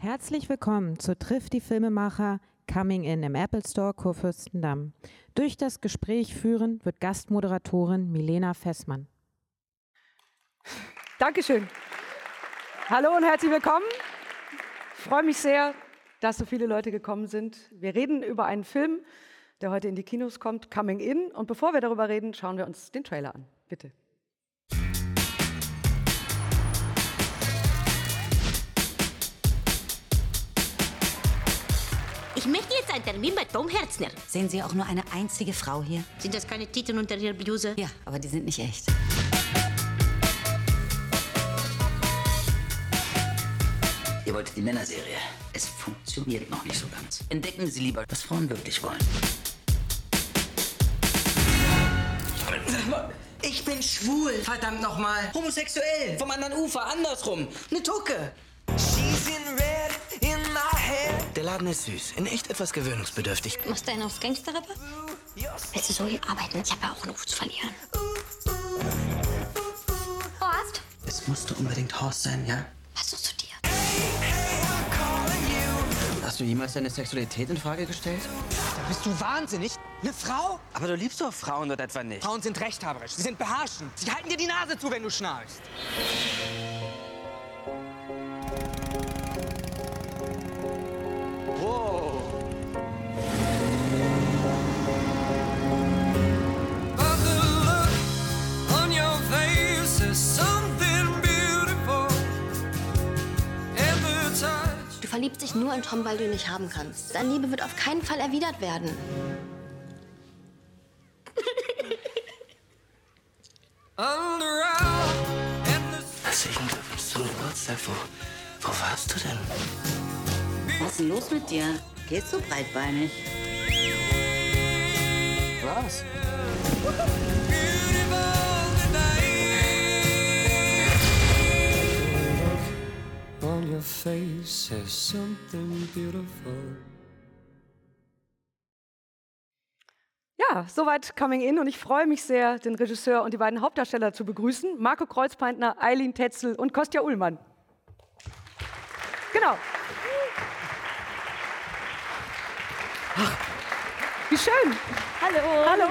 Herzlich willkommen zu Triff die Filmemacher Coming In im Apple Store Kurfürstendamm. Durch das Gespräch führen wird Gastmoderatorin Milena Fessmann. Dankeschön. Hallo und herzlich willkommen. Ich freue mich sehr, dass so viele Leute gekommen sind. Wir reden über einen Film, der heute in die Kinos kommt, Coming In. Und bevor wir darüber reden, schauen wir uns den Trailer an. Bitte. Ich möchte jetzt einen Termin bei Tom Herzner. Sehen Sie auch nur eine einzige Frau hier? Sind das keine Titten unter Ihrer Bluse? Ja, aber die sind nicht echt. Ihr wolltet die Männerserie. Es funktioniert noch nicht so ganz. Entdecken Sie lieber, was Frauen wirklich wollen. Ich bin schwul, verdammt nochmal. Homosexuell, vom anderen Ufer, andersrum. Eine Tucke. Der Laden ist süß, in echt etwas gewöhnungsbedürftig. Machst du einen aufs Gangsterrapper? Willst du so hier arbeiten? Ich habe ja auch einen Ruf zu verlieren. Horst? Es musste unbedingt Horst sein, ja? Was suchst du dir? Hast du jemals deine Sexualität in Frage gestellt? Bist du wahnsinnig? Eine Frau? Aber du liebst doch Frauen dort etwa nicht. Frauen sind rechthaberisch. Sie sind beherrschend. Sie halten dir die Nase zu, wenn du schnarchst. Dich nur in Tom, weil du ihn nicht haben kannst. Deine Liebe wird auf keinen Fall erwidert werden. Herzlichen Glückwunsch zum Geburtstag. Wo, wo warst du denn? Was ist denn los mit dir? Geht's so breitbeinig? Was? Face says something beautiful. Ja, soweit Coming In und ich freue mich sehr, den Regisseur und die beiden Hauptdarsteller zu begrüßen. Marco Kreuzpeintner, Eileen Tetzel und Kostja Ullmann. Genau. Ach, wie schön. Hallo. Hallo.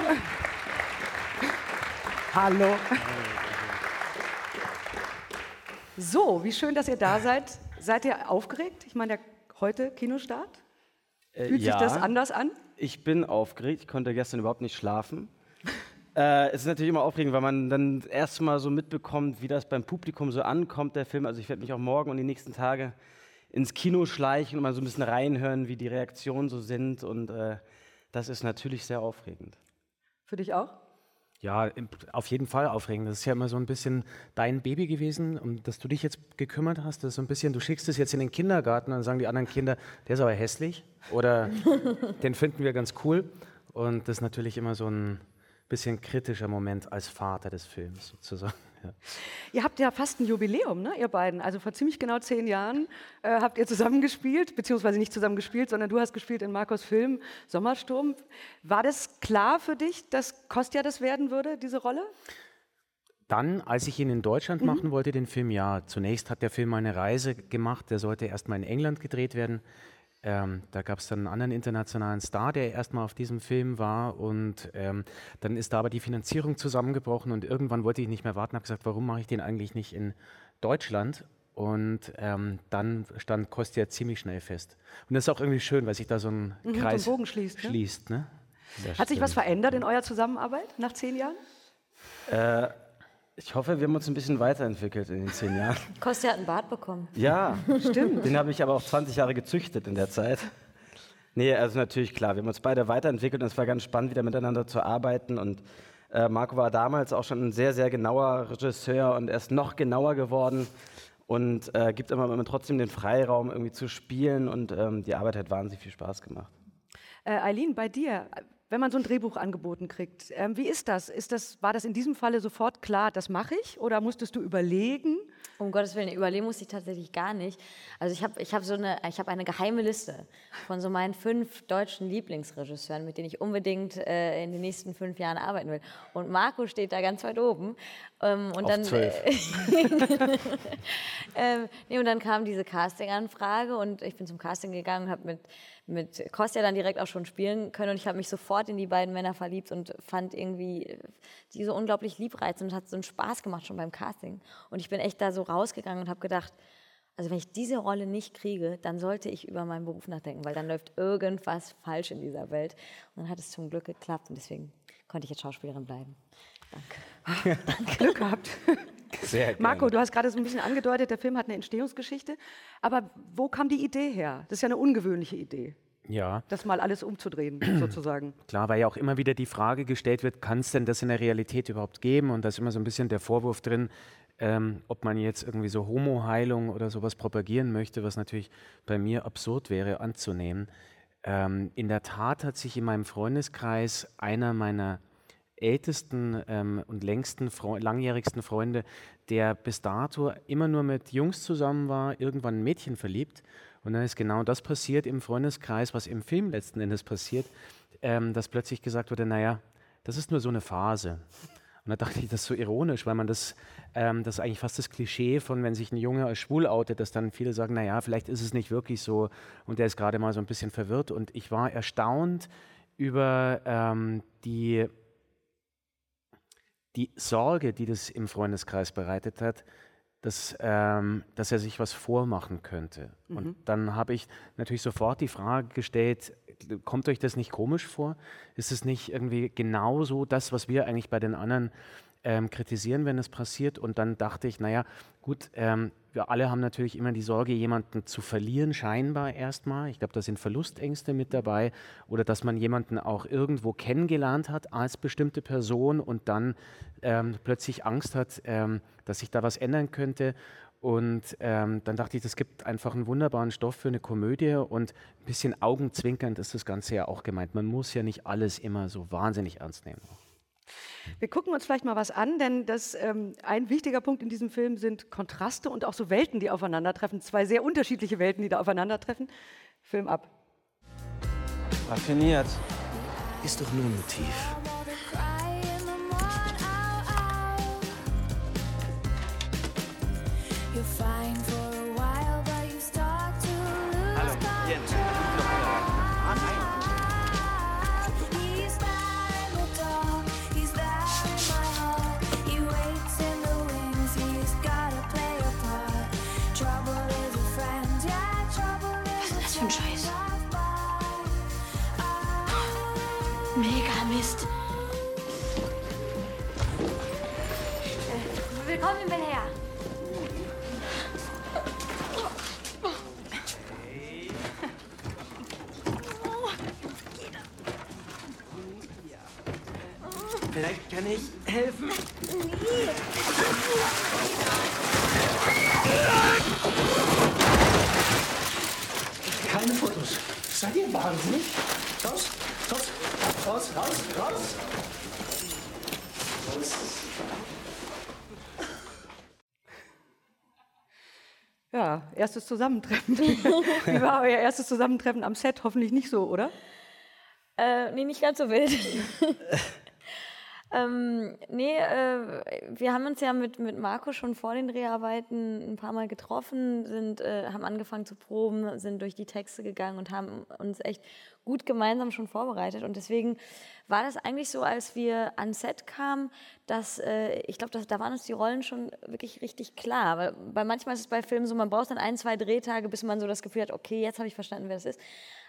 Hallo. So, wie schön, dass ihr da seid. Seid ihr aufgeregt? Ich meine, heute Kinostart. Äh, Fühlt ja, sich das anders an? Ich bin aufgeregt. Ich konnte gestern überhaupt nicht schlafen. äh, es ist natürlich immer aufregend, weil man dann erst mal so mitbekommt, wie das beim Publikum so ankommt, der Film. Also ich werde mich auch morgen und die nächsten Tage ins Kino schleichen und mal so ein bisschen reinhören, wie die Reaktionen so sind. Und äh, das ist natürlich sehr aufregend. Für dich auch? Ja, auf jeden Fall aufregend. Das ist ja immer so ein bisschen dein Baby gewesen, um das du dich jetzt gekümmert hast. Das ist so ein bisschen, du schickst es jetzt in den Kindergarten, dann sagen die anderen Kinder, der ist aber hässlich oder den finden wir ganz cool. Und das ist natürlich immer so ein bisschen kritischer Moment als Vater des Films sozusagen. Ja. Ihr habt ja fast ein Jubiläum, ne, ihr beiden. Also vor ziemlich genau zehn Jahren äh, habt ihr zusammengespielt, beziehungsweise nicht zusammengespielt, sondern du hast gespielt in Marcos Film Sommersturm. War das klar für dich, dass Kostja das werden würde, diese Rolle? Dann, als ich ihn in Deutschland machen wollte, den Film, ja, zunächst hat der Film eine Reise gemacht, der sollte erstmal in England gedreht werden. Ähm, da gab es dann einen anderen internationalen Star, der erstmal auf diesem Film war und ähm, dann ist da aber die Finanzierung zusammengebrochen und irgendwann wollte ich nicht mehr warten, habe gesagt, warum mache ich den eigentlich nicht in Deutschland? Und ähm, dann stand Kostja ziemlich schnell fest. Und das ist auch irgendwie schön, weil sich da so ein so ein Kreis Bogen schließt, ne? schließt, ne? Der Hat sich was verändert in eurer Zusammenarbeit nach zehn Jahren? Äh, ich hoffe, wir haben uns ein bisschen weiterentwickelt in den zehn Jahren. Kostja hat einen Bart bekommen. Ja, stimmt. Den habe ich aber auch 20 Jahre gezüchtet in der Zeit. Nee, also natürlich klar, wir haben uns beide weiterentwickelt und es war ganz spannend, wieder miteinander zu arbeiten. Und äh, Marco war damals auch schon ein sehr, sehr genauer Regisseur und er ist noch genauer geworden und äh, gibt immer, immer trotzdem den Freiraum, irgendwie zu spielen. Und ähm, die Arbeit hat wahnsinnig viel Spaß gemacht. Äh, Eileen, bei dir, wenn man so ein Drehbuch angeboten kriegt, ähm, wie ist das? ist das? War das in diesem Falle sofort klar, das mache ich? Oder musstest du überlegen? Um Gottes Willen, überlegen musste ich tatsächlich gar nicht. Also ich habe ich hab so eine, ich hab eine geheime Liste von so meinen fünf deutschen Lieblingsregisseuren, mit denen ich unbedingt äh, in den nächsten fünf Jahren arbeiten will. Und Marco steht da ganz weit oben. Ähm, und Auf dann, zwölf. ähm, nee, und dann kam diese Casting-Anfrage und ich bin zum Casting gegangen und habe mit, mit Kostja dann direkt auch schon spielen können und ich habe mich sofort in die beiden Männer verliebt und fand irgendwie äh, die so unglaublich liebreizend und hat so einen Spaß gemacht schon beim Casting. Und ich bin echt da so rausgegangen und habe gedacht, also wenn ich diese Rolle nicht kriege, dann sollte ich über meinen Beruf nachdenken, weil dann läuft irgendwas falsch in dieser Welt. Und dann hat es zum Glück geklappt und deswegen konnte ich jetzt Schauspielerin bleiben. Danke. Glück gehabt. Sehr gerne. Marco, du hast gerade so ein bisschen angedeutet, der Film hat eine Entstehungsgeschichte. Aber wo kam die Idee her? Das ist ja eine ungewöhnliche Idee, Ja, das mal alles umzudrehen, sozusagen. klar, weil ja auch immer wieder die Frage gestellt wird, kann es denn das in der Realität überhaupt geben? Und da ist immer so ein bisschen der Vorwurf drin, ähm, ob man jetzt irgendwie so Homo-Heilung oder sowas propagieren möchte, was natürlich bei mir absurd wäre anzunehmen. Ähm, in der Tat hat sich in meinem Freundeskreis einer meiner ältesten ähm, und längsten, Freu langjährigsten Freunde, der bis dato immer nur mit Jungs zusammen war, irgendwann ein Mädchen verliebt. Und dann ist genau das passiert im Freundeskreis, was im Film letzten Endes passiert, ähm, dass plötzlich gesagt wurde, naja, das ist nur so eine Phase. Und da dachte ich, das ist so ironisch, weil man das, ähm, das ist eigentlich fast das Klischee von, wenn sich ein Junge als schwul outet, dass dann viele sagen, naja, vielleicht ist es nicht wirklich so und der ist gerade mal so ein bisschen verwirrt. Und ich war erstaunt über ähm, die, die Sorge, die das im Freundeskreis bereitet hat, dass, ähm, dass er sich was vormachen könnte. Und dann habe ich natürlich sofort die Frage gestellt, kommt euch das nicht komisch vor? Ist es nicht irgendwie genauso das, was wir eigentlich bei den anderen ähm, kritisieren, wenn es passiert? Und dann dachte ich, naja, gut, ähm, wir alle haben natürlich immer die Sorge, jemanden zu verlieren, scheinbar erstmal. Ich glaube, da sind Verlustängste mit dabei oder dass man jemanden auch irgendwo kennengelernt hat als bestimmte Person und dann ähm, plötzlich Angst hat, ähm, dass sich da was ändern könnte. Und ähm, dann dachte ich, das gibt einfach einen wunderbaren Stoff für eine Komödie und ein bisschen augenzwinkernd ist das Ganze ja auch gemeint. Man muss ja nicht alles immer so wahnsinnig ernst nehmen. Wir gucken uns vielleicht mal was an, denn das, ähm, ein wichtiger Punkt in diesem Film sind Kontraste und auch so Welten, die aufeinandertreffen. Zwei sehr unterschiedliche Welten, die da aufeinandertreffen. Film ab. Raffiniert. Ist doch nur ein Motiv. Hallo, East. Erstes Zusammentreffen. Wie war euer erstes Zusammentreffen am Set? Hoffentlich nicht so, oder? Äh, nee, nicht ganz so wild. ähm, nee, äh, wir haben uns ja mit, mit Marco schon vor den Dreharbeiten ein paar Mal getroffen, sind, äh, haben angefangen zu proben, sind durch die Texte gegangen und haben uns echt gut gemeinsam schon vorbereitet. Und deswegen war das eigentlich so, als wir ans Set kamen, dass äh, ich glaube, da waren uns die Rollen schon wirklich richtig klar. Weil, weil manchmal ist es bei Filmen so, man braucht dann ein, zwei Drehtage, bis man so das Gefühl hat, okay, jetzt habe ich verstanden, wer das ist.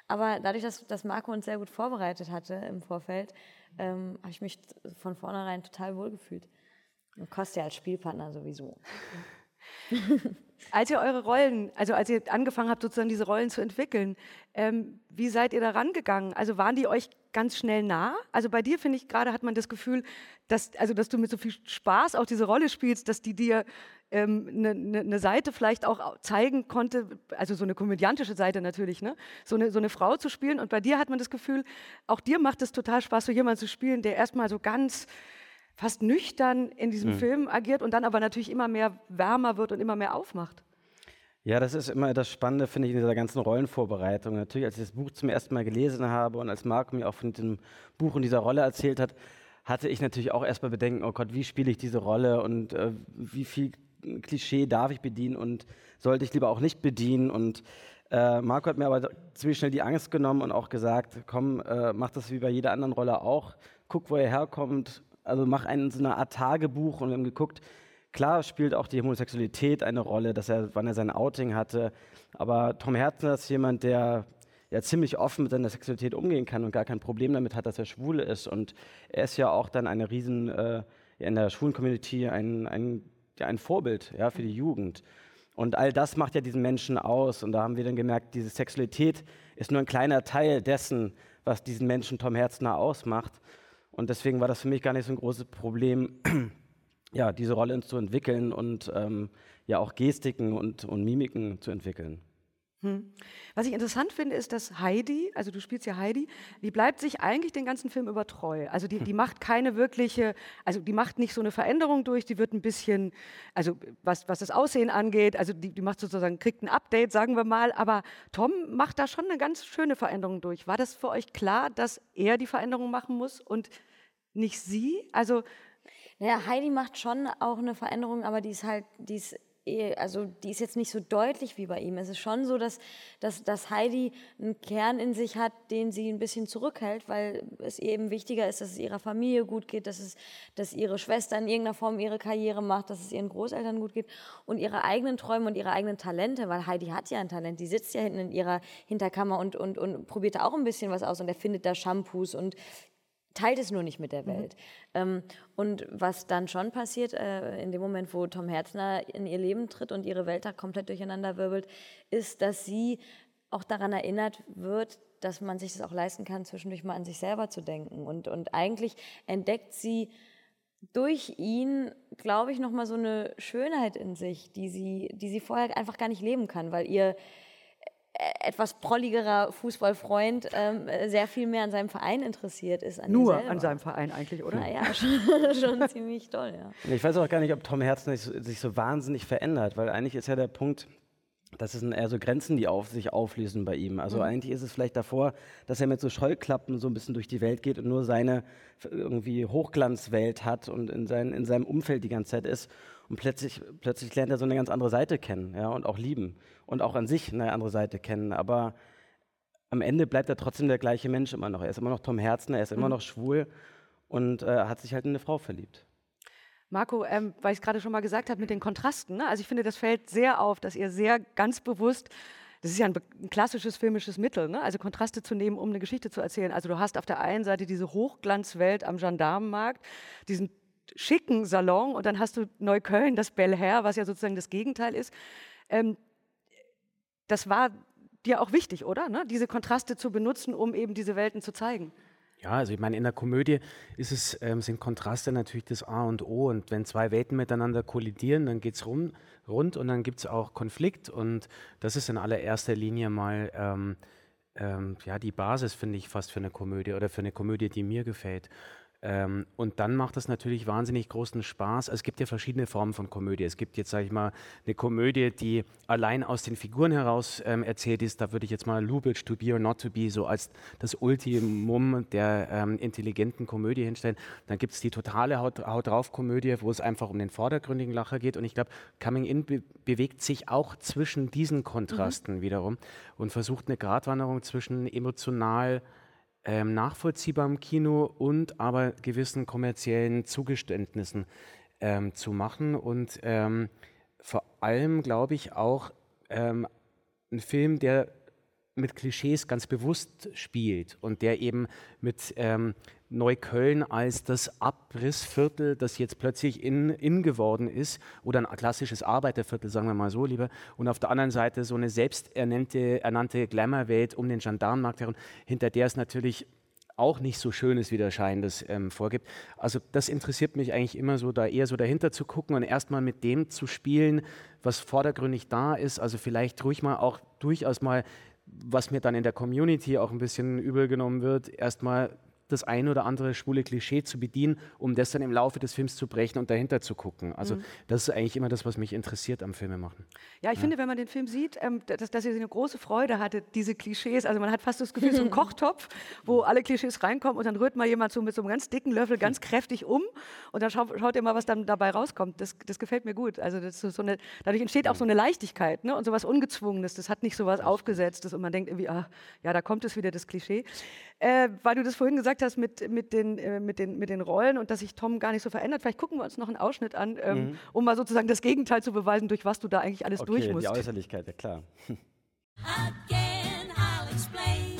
Aber dadurch, dass, dass Marco uns sehr gut vorbereitet hatte im Vorfeld, ähm, habe ich mich von vornherein total wohlgefühlt. Und Kostja als Spielpartner sowieso. Als ihr eure Rollen, also als ihr angefangen habt, sozusagen diese Rollen zu entwickeln, ähm, wie seid ihr da rangegangen? Also waren die euch ganz schnell nah? Also bei dir finde ich gerade hat man das Gefühl, dass, also dass du mit so viel Spaß auch diese Rolle spielst, dass die dir ähm, eine, eine, eine Seite vielleicht auch zeigen konnte, also so eine komödiantische Seite natürlich, ne? so, eine, so eine Frau zu spielen. Und bei dir hat man das Gefühl, auch dir macht es total Spaß, so jemanden zu spielen, der erstmal so ganz fast nüchtern in diesem Mhm. Film agiert und dann aber natürlich immer mehr wärmer wird und immer mehr aufmacht. Ja, das ist immer das Spannende, finde ich, in dieser ganzen Rollenvorbereitung. Natürlich, als ich das Buch zum ersten Mal gelesen habe und als Marco mir auch von diesem Buch und dieser Rolle erzählt hat, hatte ich natürlich auch erstmal Bedenken, oh Gott, wie spiele ich diese Rolle und äh, wie viel Klischee darf ich bedienen und sollte ich lieber auch nicht bedienen. Und äh, Marco hat mir aber ziemlich schnell die Angst genommen und auch gesagt, komm, äh, mach das wie bei jeder anderen Rolle auch, guck, wo er herkommt, also mach einen, so eine Art Tagebuch und wir haben geguckt, Klar spielt auch die Homosexualität eine Rolle, dass er, wann er sein Outing hatte. Aber Tom Herzner ist jemand, der ja ziemlich offen mit seiner Sexualität umgehen kann und gar kein Problem damit hat, dass er schwul ist. Und er ist ja auch dann eine riesen, äh, in der schwulen Community ein, ein, ja, ein Vorbild ja, für die Jugend. Und all das macht ja diesen Menschen aus. Und da haben wir dann gemerkt, diese Sexualität ist nur ein kleiner Teil dessen, was diesen Menschen Tom Herzner ausmacht. Und deswegen war das für mich gar nicht so ein großes Problem, ja, diese Rolle zu entwickeln und ähm, ja auch Gestiken und, und Mimiken zu entwickeln. Hm. Was ich interessant finde, ist, dass Heidi, also du spielst ja Heidi, die bleibt sich eigentlich den ganzen Film über treu. Also die, die macht keine wirkliche, also die macht nicht so eine Veränderung durch, die wird ein bisschen, also was, was das Aussehen angeht, also die, die macht sozusagen, kriegt ein Update, sagen wir mal, aber Tom macht da schon eine ganz schöne Veränderung durch. War das für euch klar, dass er die Veränderung machen muss und nicht sie? Also Naja, Heidi macht schon auch eine Veränderung, aber die ist halt, die ist also die ist jetzt nicht so deutlich wie bei ihm. Es ist schon so, dass, dass, dass Heidi einen Kern in sich hat, den sie ein bisschen zurückhält, weil es eben wichtiger ist, dass es ihrer Familie gut geht, dass, es, dass ihre Schwester in irgendeiner Form ihre Karriere macht, dass es ihren Großeltern gut geht und ihre eigenen Träume und ihre eigenen Talente, weil Heidi hat ja ein Talent, die sitzt ja hinten in ihrer Hinterkammer und, und, und probiert da auch ein bisschen was aus und erfindet da Shampoos und teilt es nur nicht mit der Welt. Ähm, und was dann schon passiert, äh, in dem Moment, wo Tom Herzner in ihr Leben tritt und ihre Welt da komplett durcheinander wirbelt, ist, dass sie auch daran erinnert wird, dass man sich das auch leisten kann, zwischendurch mal an sich selber zu denken. Und, und eigentlich entdeckt sie durch ihn, glaube ich, nochmal so eine Schönheit in sich, die sie, die sie vorher einfach gar nicht leben kann, weil ihr etwas prolligerer Fußballfreund ähm, äh, sehr viel mehr an seinem Verein interessiert ist. An nur an seinem Verein eigentlich, oder? Naja, schon, schon ziemlich toll, ja. Ich weiß auch gar nicht, ob Tom Herzner sich, sich so wahnsinnig verändert, weil eigentlich ist ja der Punkt, das sind eher so Grenzen, die auf sich auflösen bei ihm. Also Mhm. eigentlich ist es vielleicht davor, dass er mit so Scheuklappen so ein bisschen durch die Welt geht und nur seine irgendwie Hochglanzwelt hat und in, sein, in seinem Umfeld die ganze Zeit ist. Und plötzlich, plötzlich lernt er so eine ganz andere Seite kennen ja, und auch lieben und auch an sich eine andere Seite kennen. Aber am Ende bleibt er trotzdem der gleiche Mensch immer noch. Er ist immer noch Tom Herzner, er ist immer Mhm. noch schwul und äh, hat sich halt in eine Frau verliebt. Marco, ähm, weil ich es gerade schon mal gesagt habe mit den Kontrasten, ne? also ich finde, das fällt sehr auf, dass ihr sehr ganz bewusst, das ist ja ein, ein klassisches filmisches Mittel, ne? also Kontraste zu nehmen, um eine Geschichte zu erzählen. Also du hast auf der einen Seite diese Hochglanzwelt am Gendarmenmarkt, diesen schicken Salon und dann hast du Neukölln, das Bel Air, was ja sozusagen das Gegenteil ist. Ähm, das war dir auch wichtig, oder? Ne? Diese Kontraste zu benutzen, um eben diese Welten zu zeigen. Ja, also ich meine, in der Komödie ist es, ähm, sind Kontraste natürlich das A und O. Und wenn zwei Welten miteinander kollidieren, dann geht es rund und dann gibt es auch Konflikt. Und das ist in allererster Linie mal ähm, ähm, ja, die Basis, finde ich, fast für eine Komödie oder für eine Komödie, die mir gefällt. Ähm, und dann macht das natürlich wahnsinnig großen Spaß. Also es gibt ja verschiedene Formen von Komödie. Es gibt jetzt, sage ich mal, eine Komödie, die allein aus den Figuren heraus ähm, erzählt ist. Da würde ich jetzt mal Lubitsch, To Be or Not to Be, so als das Ultimum der ähm, intelligenten Komödie hinstellen. Dann gibt es die totale Haut, Haut drauf Komödie, wo es einfach um den vordergründigen Lacher geht. Und ich glaube, Coming In be bewegt sich auch zwischen diesen Kontrasten wiederum und versucht eine Gratwanderung zwischen emotional ähm, nachvollziehbarem Kino und aber gewissen kommerziellen Zugeständnissen ähm, zu machen. Und ähm, vor allem, glaube ich, auch ähm, ein Film, der mit Klischees ganz bewusst spielt und der eben mit ähm, Neukölln als das Abrissviertel, das jetzt plötzlich in, in geworden ist, oder ein klassisches Arbeiterviertel, sagen wir mal so lieber, und auf der anderen Seite so eine selbsternannte ernannte Glamour-Welt um den Gendarmenmarkt herum, hinter der es natürlich auch nicht so schönes Widerschein das ähm, vorgibt. Also das interessiert mich eigentlich immer so, da eher so dahinter zu gucken und erstmal mit dem zu spielen, was vordergründig da ist. Also vielleicht ruhig mal auch durchaus mal, was mir dann in der Community auch ein bisschen übel genommen wird, erstmal das ein oder andere schwule Klischee zu bedienen, um das dann im Laufe des Films zu brechen und dahinter zu gucken. Also Mhm. das ist eigentlich immer das, was mich interessiert am Filmemachen. Ja, ich finde, wenn man den Film sieht, ähm, dass, dass ihr eine große Freude hattet, diese Klischees. Also man hat fast das Gefühl, so ein Kochtopf, wo alle Klischees reinkommen und dann rührt mal jemand so mit so einem ganz dicken Löffel ganz kräftig um und dann schaut, schaut ihr mal, was dann dabei rauskommt. Das, das gefällt mir gut. Also das ist so eine, dadurch entsteht auch so eine Leichtigkeit ne? und so was Ungezwungenes. Das hat nicht so was Aufgesetztes und man denkt irgendwie, ah, ja, da kommt es wieder, das Klischee. Äh, weil du das vorhin gesagt hast mit, mit, den, äh, mit, den, mit den Rollen und dass sich Tom gar nicht so verändert, vielleicht gucken wir uns noch einen Ausschnitt an, ähm, Mhm. um mal sozusagen das Gegenteil zu beweisen, durch was du da eigentlich alles durch Okay, musst. die Äußerlichkeit, ja klar. Again, I'll explain.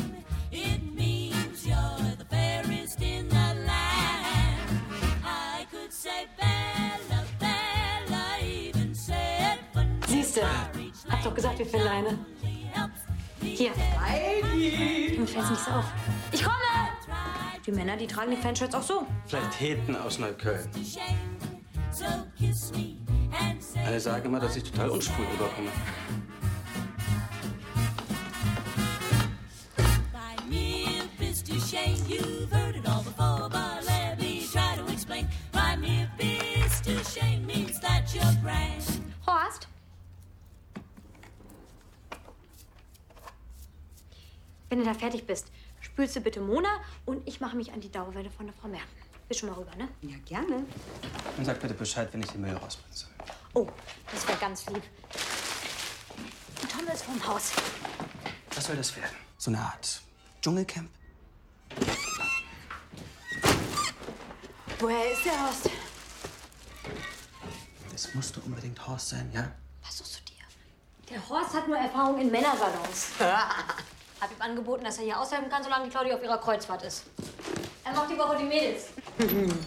It means you're the fairest in the land. I could say Bella, Bella, even seven. Siehste, hab doch gesagt, wir finden eine. Hier. Mir fällt's nicht so auf. Ich komme! Die Männer, die tragen die Fanshirts auch so. Vielleicht Heten aus Neukölln. Alle sagen immer, dass ich total unschwul rüberkomme. by mere fist to shame. You've heard it all before, but let me try to explain. By mere fist to shame means that you're brand. Horst? Wenn du da fertig bist, spülst du bitte Mona und ich mache mich an die Dauerwelle von der Frau Merten. Bist schon mal rüber, ne? Ja, gerne. Und sag bitte Bescheid, wenn ich den Müll rausbringen soll. Oh, das wäre ganz lieb. Tom ist vom Haus. Was soll das werden? So eine Art Dschungelcamp? Woher ist der Horst? Das musste unbedingt Horst sein, ja? Was suchst du dir? Der Horst hat nur Erfahrung in Männersalons. Hab ihm angeboten, dass er hier aushelfen kann, solange die Claudia auf ihrer Kreuzfahrt ist. Er macht die Woche die Mädels.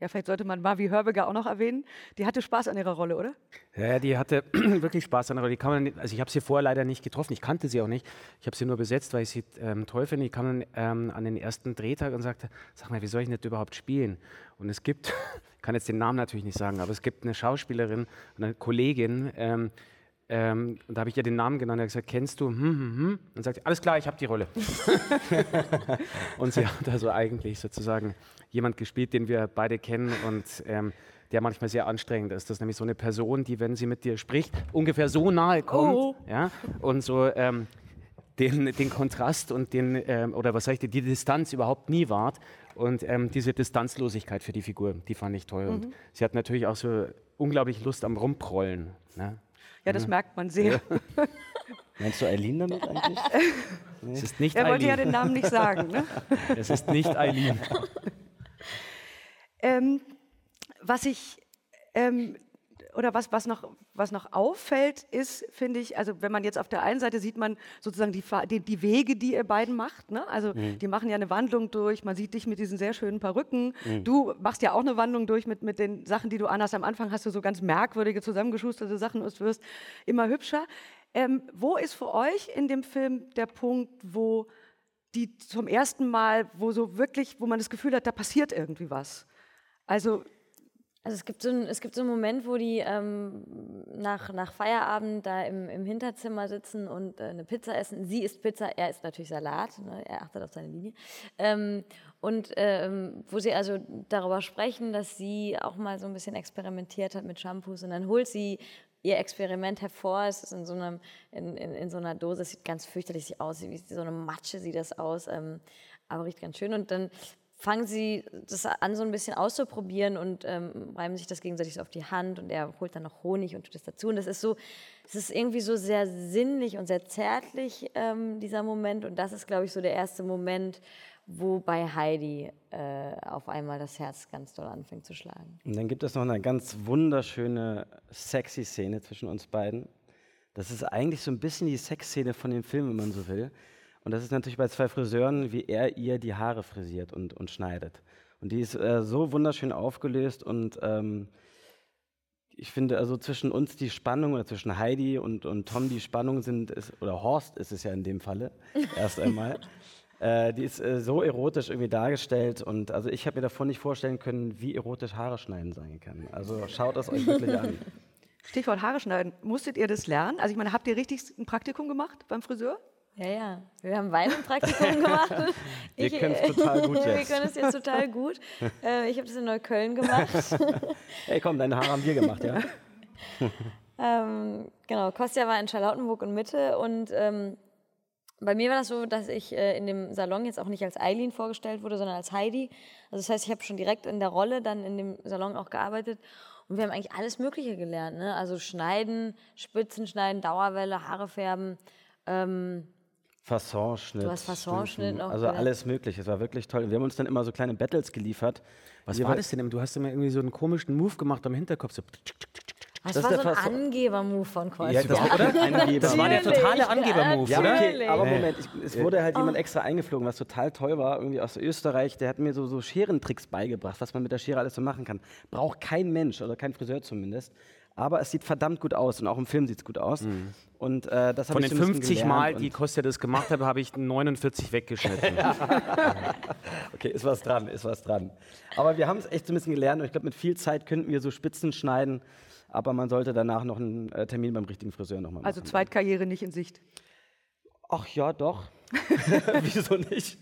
Ja, vielleicht sollte man Mavi Hörbiger auch noch erwähnen. Die hatte Spaß an ihrer Rolle, oder? Ja, die hatte wirklich Spaß an der Rolle. Die kann man, nicht- also ich habe sie vorher leider nicht getroffen. Ich kannte sie auch nicht. Ich habe sie nur besetzt, weil ich sie ähm, toll finde. Ich kam dann ähm, an den ersten Drehtag und sagte, sag mal, wie soll ich denn das überhaupt spielen? Und es gibt, ich kann jetzt den Namen natürlich nicht sagen, aber es gibt eine Schauspielerin, eine Kollegin, ähm, ähm, und da habe ich ihr den Namen genannt. Er hat gesagt, kennst du? Hm, hm, hm. Und sagt, alles klar, ich habe die Rolle. und sie hat also eigentlich sozusagen jemand gespielt, den wir beide kennen und ähm, der manchmal sehr anstrengend ist. Das ist nämlich so eine Person, die, wenn sie mit dir spricht, ungefähr so nahe kommt Oh. ja, und so ähm, den, den Kontrast und den, ähm, oder was sag ich, dir, die Distanz überhaupt nie wahrt. Und ähm, diese Distanzlosigkeit für die Figur, die fand ich toll. Mhm. Und sie hat natürlich auch so unglaublich Lust am Rumprollen. Ne? Ja, das merkt man sehr. Meinst du Eileen damit eigentlich? Es ist nicht Er wollte ja Eileen. den Namen nicht sagen. Ne? Es ist nicht Eileen. Ähm, was ich ähm, oder was, was, noch, was noch auffällt, ist, finde ich, also wenn man jetzt auf der einen Seite sieht man sozusagen die, die, die Wege, die ihr beiden macht. Ne? Also Mhm. die machen ja eine Wandlung durch, man sieht dich mit diesen sehr schönen Perücken. Mhm. Du machst ja auch eine Wandlung durch mit, mit den Sachen, die du anhast. Am Anfang hast du so ganz merkwürdige, zusammengeschusterte Sachen und wirst immer hübscher. Ähm, wo ist für euch in dem Film der Punkt, wo die zum ersten Mal, wo so wirklich, wo man das Gefühl hat, da passiert irgendwie was? Also Also es gibt so, ein, es gibt so einen Moment, wo die ähm, nach, nach Feierabend da im, im Hinterzimmer sitzen und äh, eine Pizza essen. Sie isst Pizza, er isst natürlich Salat, ne? er achtet auf seine Linie. Ähm, und ähm, wo sie also darüber sprechen, dass sie auch mal so ein bisschen experimentiert hat mit Shampoos und dann holt sie ihr Experiment hervor. Es ist in so, einem, in, in, in so einer Dose, es sieht ganz fürchterlich aus, wie so eine Matsche sieht das aus, ähm, aber riecht ganz schön. Und dann fangen sie das an, so ein bisschen auszuprobieren und ähm, reiben sich das gegenseitig so auf die Hand und er holt dann noch Honig und tut das dazu. Und das ist so, es ist irgendwie so sehr sinnlich und sehr zärtlich, ähm, dieser Moment. Und das ist, glaube ich, so der erste Moment, wo bei Heidi äh, auf einmal das Herz ganz doll anfängt zu schlagen. Und dann gibt es noch eine ganz wunderschöne, sexy Szene zwischen uns beiden. Das ist eigentlich so ein bisschen die Sexszene von dem Film, wenn man so will. Und das ist natürlich bei zwei Friseuren, wie er ihr die Haare frisiert und, und schneidet. Und die ist äh, so wunderschön aufgelöst und ähm, ich finde, also zwischen uns die Spannung oder zwischen Heidi und, und Tom die Spannung sind, ist, oder Horst ist es ja in dem Falle, erst einmal. Äh, die ist äh, so erotisch irgendwie dargestellt und also ich habe mir davon nicht vorstellen können, wie erotisch Haare schneiden sein kann. Also schaut es euch wirklich an. Stichwort Haare schneiden. Musstet ihr das lernen? Also ich meine, habt ihr richtig ein Praktikum gemacht beim Friseur? Ja, ja. Wir haben Praktikum gemacht. Wir können's total gut Wir jetzt. können es jetzt total gut. Äh, ich habe das in Neukölln gemacht. Hey komm, deine Haare haben wir gemacht, ja? ähm, genau, Kostja war in Charlottenburg und Mitte und ähm, bei mir war das so, dass ich äh, in dem Salon jetzt auch nicht als Eileen vorgestellt wurde, sondern als Heidi. Also das heißt, ich habe schon direkt in der Rolle dann in dem Salon auch gearbeitet und wir haben eigentlich alles Mögliche gelernt. Ne? Also schneiden, Spitzen schneiden, Dauerwelle, Haare färben. Ähm, Fassonschnitt. Du hast Fassonschnitt noch Also alles mögliche. Es war wirklich toll. Wir haben uns dann immer so kleine Battles geliefert. Was Wir war das denn? Du hast immer irgendwie so einen komischen Move gemacht am Hinterkopf. So. das, Das war so der ein Angeber-Move von Kostja. Ja, das war, oder? Angeber. Das war der totale Angeber-Move, Ja, oder? okay, aber. Moment, ich, es wurde halt jemand extra eingeflogen, was total toll war, irgendwie aus Österreich. Der hat mir so, so Scherentricks beigebracht, was man mit der Schere alles so machen kann. Braucht kein Mensch oder kein Friseur zumindest. Aber es sieht verdammt gut aus und auch im Film sieht es gut aus. Und äh, das Von ich den so ein bisschen 50 gelernt Mal, die Kostja das gemacht hat, habe ich 49 weggeschnitten. Okay, ist was dran, ist was dran. Aber wir haben es echt so ein bisschen gelernt und ich glaube, mit viel Zeit könnten wir so Spitzen schneiden, aber man sollte danach noch einen äh, Termin beim richtigen Friseur nochmal machen. Also Zweitkarriere nicht in Sicht. Ach ja, doch. Wieso nicht?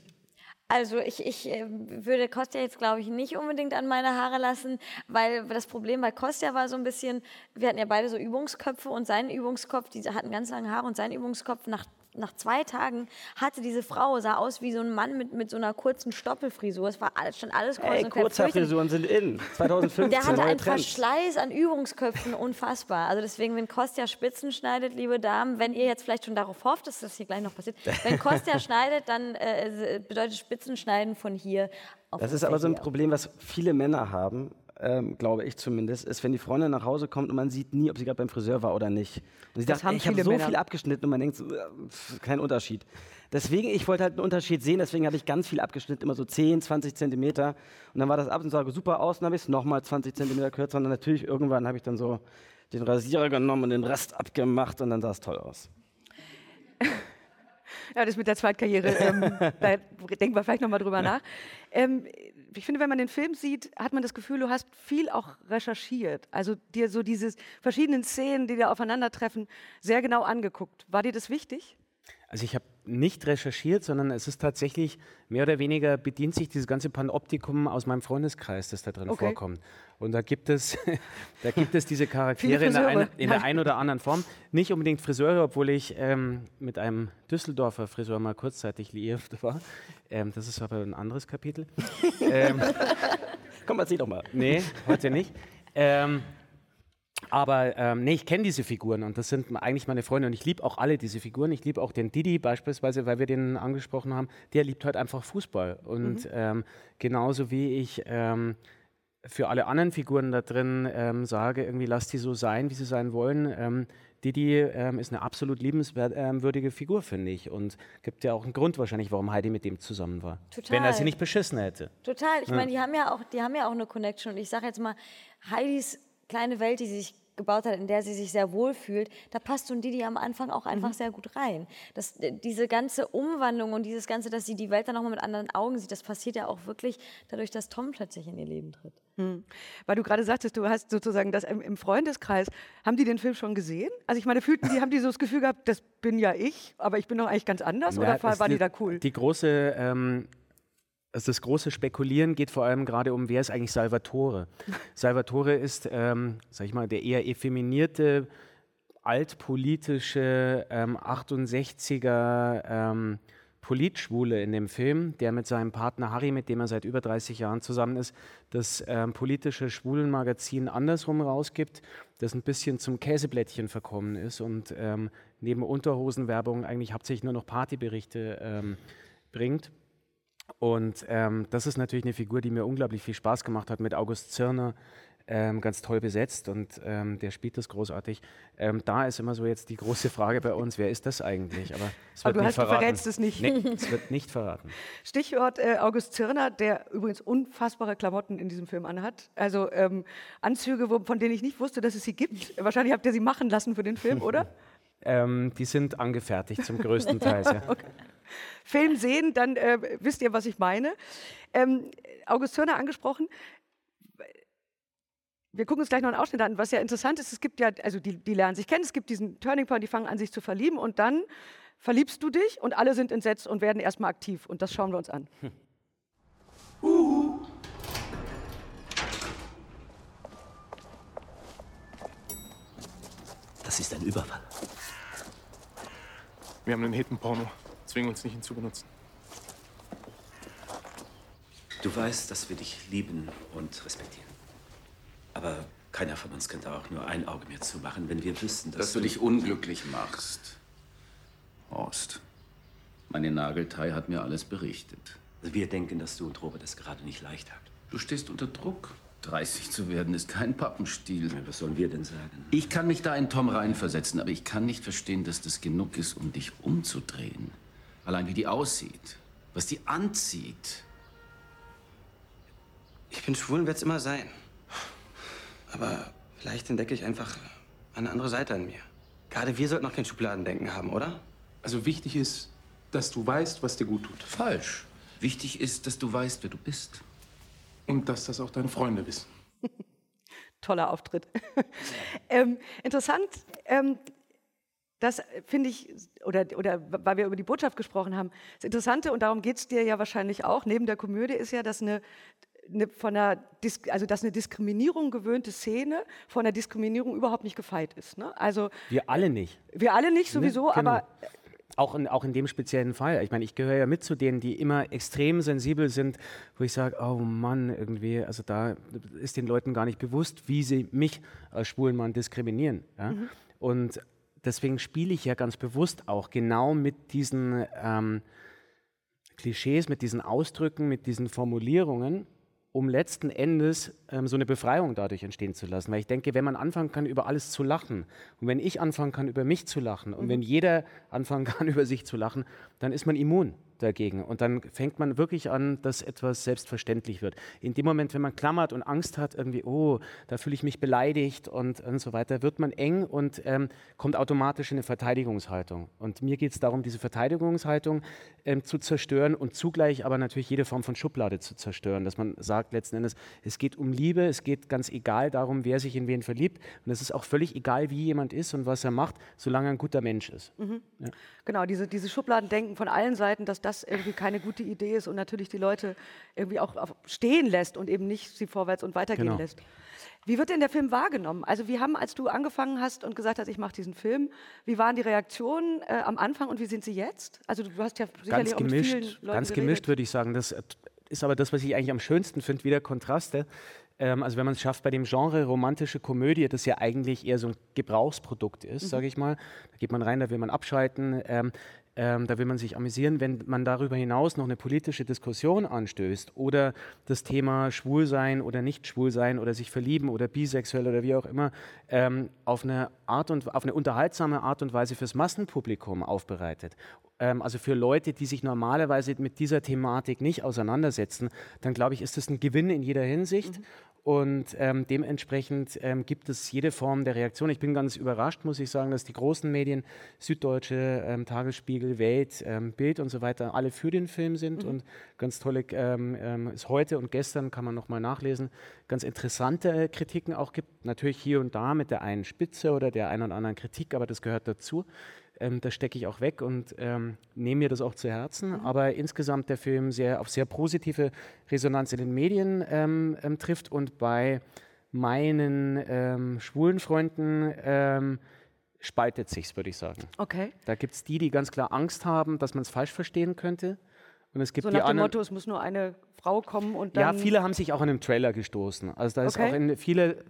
Also ich, ich äh, würde Kostja jetzt, glaube ich, nicht unbedingt an meine Haare lassen, weil das Problem bei Kostja war so ein bisschen, wir hatten ja beide so Übungsköpfe und sein Übungskopf, die hatten ganz lange Haare und sein Übungskopf nach, nach zwei Tagen hatte diese Frau, sah aus wie so ein Mann mit, mit so einer kurzen Stoppelfrisur. Es war alles, stand alles kreuz Ey. Kurzhaarfrisuren sind in. 2015, Der hatte einen Trends. Verschleiß an Übungsköpfen, unfassbar. Also deswegen, wenn Kostja Spitzen schneidet, liebe Damen, wenn ihr jetzt vielleicht schon darauf hofft, dass das hier gleich noch passiert, wenn Kostja schneidet, dann äh, bedeutet Spitzenschneiden von hier auf Das ist aber so ein. Problem, was viele Männer haben, ähm, glaube ich zumindest, ist, wenn die Freundin nach Hause kommt und man sieht nie, ob sie gerade beim Friseur war oder nicht. Und sie Das sagt, ey, ich habe so Männer. viel abgeschnitten und man denkt, so, äh, pf, kein Unterschied. Deswegen, ich wollte halt einen Unterschied sehen, deswegen habe ich ganz viel abgeschnitten, immer so 10, 20 Zentimeter. Und dann war das ab und sah super aus, und dann habe ich es nochmal 20 Zentimeter kürzer. Und dann natürlich irgendwann habe ich dann so den Rasierer genommen und den Rest abgemacht und dann sah es toll aus. Ja, das mit der Zweitkarriere, ähm, da denken wir vielleicht nochmal drüber nach. Ähm, ich finde, wenn man den Film sieht, hat man das Gefühl, du hast viel auch recherchiert. Also dir so diese verschiedenen Szenen, die da aufeinandertreffen, sehr genau angeguckt. War dir das wichtig? Also ich habe nicht recherchiert, sondern es ist tatsächlich mehr oder weniger bedient sich dieses ganze Panoptikum aus meinem Freundeskreis, das da drin Okay. vorkommt. Und da gibt es, da gibt es diese Charaktere in der, einen, in der einen oder anderen Form. Nicht unbedingt Friseure, obwohl ich ähm, mit einem Düsseldorfer Friseur mal kurzzeitig liiert war. Ähm, das ist aber ein anderes Kapitel. ähm, Komm, erzähl doch mal. Nee, heute nicht. Ähm, aber ähm, nee, ich kenne diese Figuren und das sind eigentlich meine Freunde und ich liebe auch alle diese Figuren. Ich liebe auch den Didi beispielsweise, weil wir den angesprochen haben. Der liebt halt einfach Fußball und Mhm. ähm, genauso wie ich ähm, für alle anderen Figuren da drin ähm, sage, irgendwie lass die so sein, wie sie sein wollen. Ähm, Didi ähm, ist eine absolut liebenswürdige Figur, finde ich. Und gibt ja auch einen Grund wahrscheinlich, warum Heidi mit dem zusammen war. Wenn er sie Total. nicht beschissen hätte. Total. Ich Ja. meine, die haben ja auch, die haben ja auch eine Connection. Und ich sage jetzt mal, Heidis kleine Welt, die sie sich gebaut hat, in der sie sich sehr wohl fühlt, da passt so ein Didi am Anfang auch einfach sehr gut rein. Das, diese ganze Umwandlung und dieses Ganze, dass sie die Welt dann nochmal mit anderen Augen sieht, das passiert ja auch wirklich dadurch, dass Tom plötzlich in ihr Leben tritt. Hm. Weil du gerade sagtest, du hast sozusagen das im, im Freundeskreis. Haben die den Film schon gesehen? Also ich meine, fühlten die, haben die so das Gefühl gehabt, das bin ja ich, aber ich bin doch eigentlich ganz anders? Ja, oder war, war die die- da cool? Die große, ähm, also das große Spekulieren geht vor allem gerade um, wer ist eigentlich Salvatore? Salvatore ist, ähm, sag ich mal, der eher effeminierte, altpolitische ähm, 68er ähm, Politschwule in dem Film, der mit seinem Partner Harry, mit dem er seit über 30 Jahren zusammen ist, das ähm, politische Schwulenmagazin andersrum rausgibt, das ein bisschen zum Käseblättchen verkommen ist und ähm, neben Unterhosenwerbung eigentlich hauptsächlich nur noch Partyberichte ähm, bringt. Und ähm, das ist natürlich eine Figur, die mir unglaublich viel Spaß gemacht hat mit August Zirner, ähm, ganz toll besetzt und ähm, der spielt das großartig. Ähm, da ist immer so jetzt die große Frage bei uns, wer ist das eigentlich? Aber es Aber wird du nicht hast- du verraten. verrätst es nicht. Nee, es wird nicht verraten. Stichwort äh, August Zirner, der übrigens unfassbare Klamotten in diesem Film anhat. Also ähm, Anzüge, wo, von denen ich nicht wusste, dass es sie gibt. Wahrscheinlich habt ihr sie machen lassen für den Film, oder? Ähm, die sind angefertigt zum größten Teil. Ja. Okay. Film sehen, dann äh, wisst ihr, was ich meine. Ähm, August Zirner angesprochen. Wir gucken uns gleich noch einen Ausschnitt an. Was ja interessant ist, es gibt ja, also die, die lernen sich kennen, es gibt diesen Turning Point, die fangen an, sich zu verlieben und dann verliebst du dich und alle sind entsetzt und werden erstmal aktiv. Und das schauen wir uns an. Das ist ein Überfall. Wir haben einen Hidden-Porno. Zwingen uns nicht, ihn zu benutzen. Du weißt, dass wir dich lieben und respektieren. Aber keiner von uns könnte auch nur ein Auge mehr zumachen, wenn wir wüssten, dass, Dass du dich unglücklich machst. Horst, meine Nageltei hat mir alles berichtet. Wir denken, dass du und Robert es gerade nicht leicht habt. Du stehst unter Druck. 30 zu werden ist kein Pappenstiel. Was sollen wir denn sagen? Ich kann mich da in Tom reinversetzen, aber ich kann nicht verstehen, dass das genug ist, um dich umzudrehen. Allein wie die aussieht, was die anzieht. Ich bin schwul und werde es immer sein. Aber vielleicht entdecke ich einfach eine andere Seite an mir. Gerade wir sollten noch kein Schubladendenken haben, oder? Also wichtig ist, dass du weißt, was dir gut tut. Falsch. Wichtig ist, dass du weißt, wer du bist. Und dass das auch deine Freunde wissen. Toller Auftritt. ähm, interessant, ähm, das finde ich, oder, oder weil wir über die Botschaft gesprochen haben, das Interessante, und darum geht es dir ja wahrscheinlich auch, neben der Komödie, ist ja, dass eine, eine von einer, Dis also dass eine Diskriminierung gewöhnte Szene von der Diskriminierung überhaupt nicht gefeit ist. Ne? Also Wir alle nicht. wir alle nicht sowieso, Ne, genau. aber Auch in, auch in dem speziellen Fall. Ich meine, ich gehöre ja mit zu denen, die immer extrem sensibel sind, wo ich sage, oh Mann, irgendwie, also da ist den Leuten gar nicht bewusst, wie sie mich als schwulen Mann diskriminieren. Ja? Mhm. Und deswegen spiele ich ja ganz bewusst auch genau mit diesen ähm, Klischees, mit diesen Ausdrücken, mit diesen Formulierungen, um letzten Endes ähm, so eine Befreiung dadurch entstehen zu lassen. Weil ich denke, wenn man anfangen kann, über alles zu lachen und wenn ich anfangen kann, über mich zu lachen und Mhm. wenn jeder anfangen kann, über sich zu lachen, dann ist man immun dagegen. Und dann fängt man wirklich an, dass etwas selbstverständlich wird. In dem Moment, wenn man klammert und Angst hat, irgendwie, oh, da fühle ich mich beleidigt und, und so weiter, wird man eng und ähm, kommt automatisch in eine Verteidigungshaltung. Und mir geht es darum, diese Verteidigungshaltung ähm, zu zerstören und zugleich aber natürlich jede Form von Schublade zu zerstören, dass man sagt letzten Endes, es geht um Liebe, es geht ganz egal darum, wer sich in wen verliebt. Und es ist auch völlig egal, wie jemand ist und was er macht, solange er ein guter Mensch ist. Mhm. Ja. Genau, diese, diese Schubladendenken von allen Seiten, dass das irgendwie keine gute Idee ist und natürlich die Leute irgendwie auch stehen lässt und eben nicht sie vorwärts und weitergehen Genau. lässt. Wie wird denn der Film wahrgenommen? Also wie haben, als du angefangen hast und gesagt hast, ich mache diesen Film, wie waren die Reaktionen äh, am Anfang und wie sind sie jetzt? Also du hast ja sicherlich ganz auch mit vielen gemischt, Leuten ganz geredet. gemischt würde ich sagen. Das ist aber das, was ich eigentlich am schönsten finde, wieder Kontraste. Ähm, also wenn man es schafft, bei dem Genre romantische Komödie, das ja eigentlich eher so ein Gebrauchsprodukt ist, Mhm. sage ich mal, da geht man rein, da will man abschalten, ähm, ähm, da will man sich amüsieren, wenn man darüber hinaus noch eine politische Diskussion anstößt oder das Thema Schwulsein oder nicht Schwulsein oder sich verlieben oder bisexuell oder wie auch immer ähm, auf eine Art und auf eine unterhaltsame Art und Weise fürs Massenpublikum aufbereitet. Ähm, also für Leute, die sich normalerweise mit dieser Thematik nicht auseinandersetzen, dann glaube ich, ist das ein Gewinn in jeder Hinsicht. Und ähm, dementsprechend ähm, gibt es jede Form der Reaktion. Ich bin ganz überrascht, muss ich sagen, dass die großen Medien, Süddeutsche, ähm, Tagesspiegel, Welt, ähm, Bild und so weiter, alle für den Film sind. Mhm. Und ganz tolle, ähm, ähm, ist heute und gestern, kann man nochmal nachlesen, ganz interessante äh, Kritiken auch gibt. Natürlich hier und da mit der einen Spitze oder der einen oder anderen Kritik, aber das gehört dazu. Ähm, das stecke ich auch weg und ähm, nehme mir das auch zu Herzen. Aber insgesamt der Film sehr auf sehr positive Resonanz in den Medien ähm, ähm, trifft und bei meinen ähm, schwulen Freunden ähm, spaltet sich's, würde ich sagen. Okay. Da gibt es die, die ganz klar Angst haben, dass man es falsch verstehen könnte. Und es gibt So die nach dem anderen, Motto, es muss nur eine Frau kommen und dann... ja, viele haben sich auch an dem Trailer gestoßen. Also da ist Okay. auch in viele,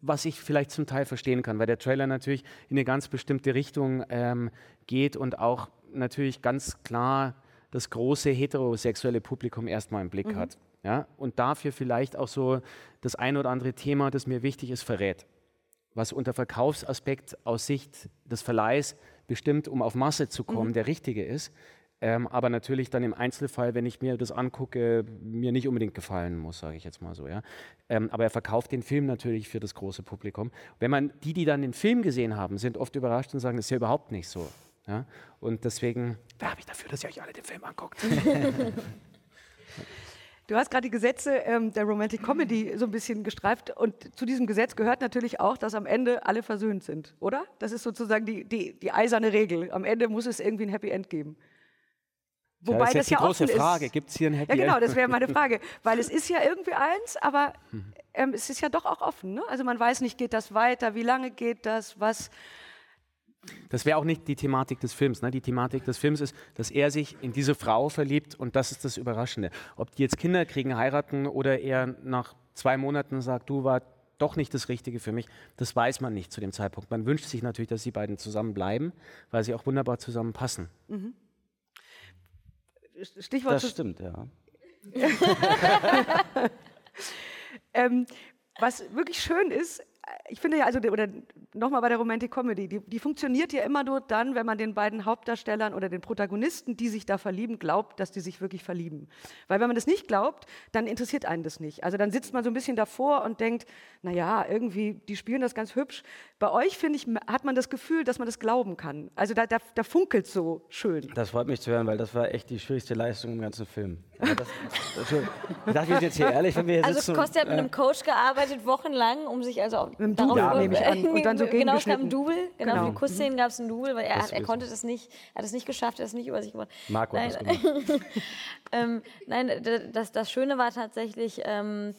was ich vielleicht zum Teil verstehen kann, weil der Trailer natürlich in eine ganz bestimmte Richtung ähm, geht und auch natürlich ganz klar das große heterosexuelle Publikum erstmal im Blick Mhm. hat. Ja? Und dafür vielleicht auch so das ein oder andere Thema, das mir wichtig ist, verrät. Was unter Verkaufsaspekt aus Sicht des Verleihs bestimmt, um auf Masse zu kommen, Mhm. der richtige ist. Ähm, aber natürlich dann im Einzelfall, wenn ich mir das angucke, mir nicht unbedingt gefallen muss, sage ich jetzt mal so. Ja? Ähm, aber er verkauft den Film natürlich für das große Publikum. Wenn man die, die dann den Film gesehen haben, sind oft überrascht und sagen, das ist ja überhaupt nicht so. Ja? Und deswegen werbe ich dafür, dass ihr euch alle den Film anguckt. Du hast gerade die Gesetze ähm, der Romantic Comedy so ein bisschen gestreift und zu diesem Gesetz gehört natürlich auch, dass am Ende alle versöhnt sind, oder? Das ist sozusagen die, die, die eiserne Regel. Am Ende muss es irgendwie ein Happy End geben. Ja, das ist jetzt die große Frage. Gibt es hier ein Happy Ja, genau, End? das wäre meine Frage. Weil es ist ja irgendwie eins, aber Mhm. ähm, es ist ja doch auch offen. Ne? Also man weiß nicht, geht das weiter, wie lange geht das, was. Das wäre auch nicht die Thematik des Films. Ne? Die Thematik des Films ist, dass er sich in diese Frau verliebt und das ist das Überraschende. Ob die jetzt Kinder kriegen, heiraten oder er nach zwei Monaten sagt, du war doch nicht das Richtige für mich, das weiß man nicht zu dem Zeitpunkt. Man wünscht sich natürlich, dass die beiden zusammen bleiben, weil sie auch wunderbar zusammenpassen. Mhm. Stichwort. Das stimmt, ja. ähm, was wirklich schön ist, ich finde ja, also, oder nochmal bei der Romantic Comedy, die, die funktioniert ja immer nur dann, wenn man den beiden Hauptdarstellern oder den Protagonisten, die sich da verlieben, glaubt, dass die sich wirklich verlieben. Weil wenn man das nicht glaubt, dann interessiert einen das nicht. Also dann sitzt man so ein bisschen davor und denkt, naja, irgendwie, die spielen das ganz hübsch. Bei euch, finde ich, hat man das Gefühl, dass man das glauben kann. Also da, da, da funkelt so schön. Das freut mich zu hören, weil das war echt die schwierigste Leistung im ganzen Film. Aber das, das, ich dachte, wir sind jetzt hier ehrlich, wenn wir hier Also sitzen. Kostja hat mit äh, einem Coach gearbeitet, wochenlang, um sich also auch dem Double, nehme ich an. Und dann so Genau, es gab ein Double, genau, Genau. für die Kussszenen gab es ein Double, weil er, Das hat, er konnte das nicht, er hat es nicht geschafft, er hat es nicht über sich gebracht. Marco hat Nein, das ähm, nein, das, das Schöne war tatsächlich, ähm,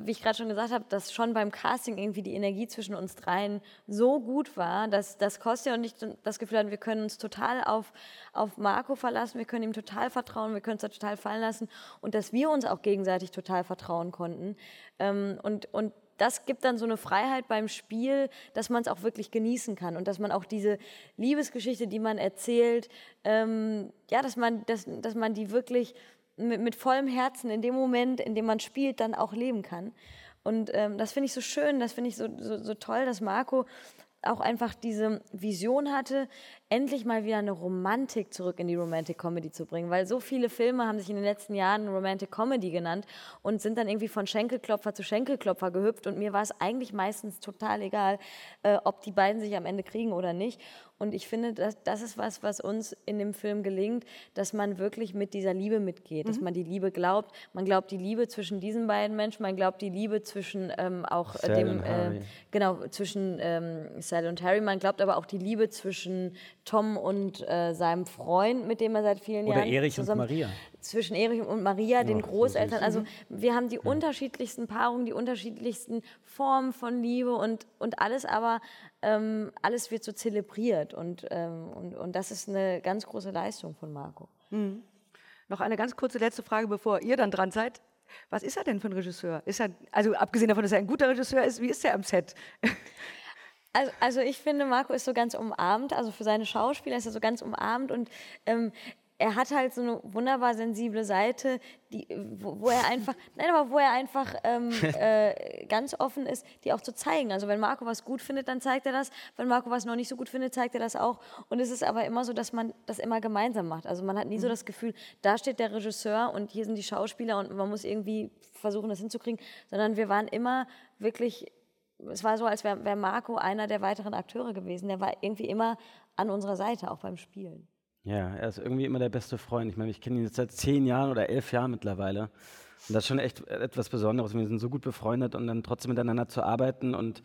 wie ich gerade schon gesagt habe, dass schon beim Casting irgendwie die Energie zwischen uns dreien so gut war, dass, dass Kostja und ich das Gefühl hatten, wir können uns total auf, auf Marco verlassen, wir können ihm total vertrauen, wir können uns da total fallen lassen und dass wir uns auch gegenseitig total vertrauen konnten. Ähm, und, und das gibt dann so eine Freiheit beim Spiel, dass man es auch wirklich genießen kann und dass man auch diese Liebesgeschichte, die man erzählt, ähm, ja, dass man, dass, dass man die wirklich mit, mit vollem Herzen in dem Moment, in dem man spielt, dann auch leben kann. Und ähm, das finde ich so schön, das finde ich so, so, so toll, dass Marco auch einfach diese Vision hatte, endlich mal wieder eine Romantik zurück in die Romantic Comedy zu bringen. Weil so viele Filme haben sich in den letzten Jahren Romantic Comedy genannt und sind dann irgendwie von Schenkelklopfer zu Schenkelklopfer gehüpft. Und mir war es eigentlich meistens total egal, äh, ob die beiden sich am Ende kriegen oder nicht. Und ich finde, das, das ist was, was uns in dem Film gelingt, dass man wirklich mit dieser Liebe mitgeht, dass man die Liebe glaubt. Man glaubt die Liebe zwischen diesen beiden Menschen, man glaubt die Liebe zwischen ähm, auch äh, Sal dem, äh, genau, zwischen ähm, Sally und Harry. Man glaubt aber auch die Liebe zwischen Tom und äh, seinem Freund, mit dem er seit vielen Oder Jahren Erich und zusammen Maria. zwischen Erich und Maria, den Ach, so Großeltern. Also wir haben die unterschiedlichsten Paarungen, die unterschiedlichsten Formen von Liebe und, und alles aber, ähm, alles wird so zelebriert und, ähm, und, und das ist eine ganz große Leistung von Marco. Mhm. Noch eine ganz kurze letzte Frage, bevor ihr dann dran seid. Was ist er denn für ein Regisseur? Ist er, also abgesehen davon, dass er ein guter Regisseur ist, wie ist er am Set? Also, also ich finde, Marco ist so ganz umarmt, also für seine Schauspieler ist er so ganz umarmt und ähm, er hat halt so eine wunderbar sensible Seite, die, wo, wo er einfach, nein, aber wo er einfach ähm, äh, ganz offen ist, die auch zu zeigen. Also wenn Marco was gut findet, dann zeigt er das. Wenn Marco was noch nicht so gut findet, zeigt er das auch. Und es ist aber immer so, dass man das immer gemeinsam macht. Also man hat nie so Mhm. das Gefühl, da steht der Regisseur und hier sind die Schauspieler und man muss irgendwie versuchen, das hinzukriegen, sondern wir waren immer wirklich es war so, als wäre wär Marco einer der weiteren Akteure gewesen. Der war irgendwie immer an unserer Seite, auch beim Spielen. Ja, er ist irgendwie immer der beste Freund. Ich meine, ich kenne ihn jetzt seit zehn Jahren oder elf Jahren mittlerweile. Und das ist schon echt etwas Besonderes. Wir sind so gut befreundet und dann trotzdem miteinander zu arbeiten und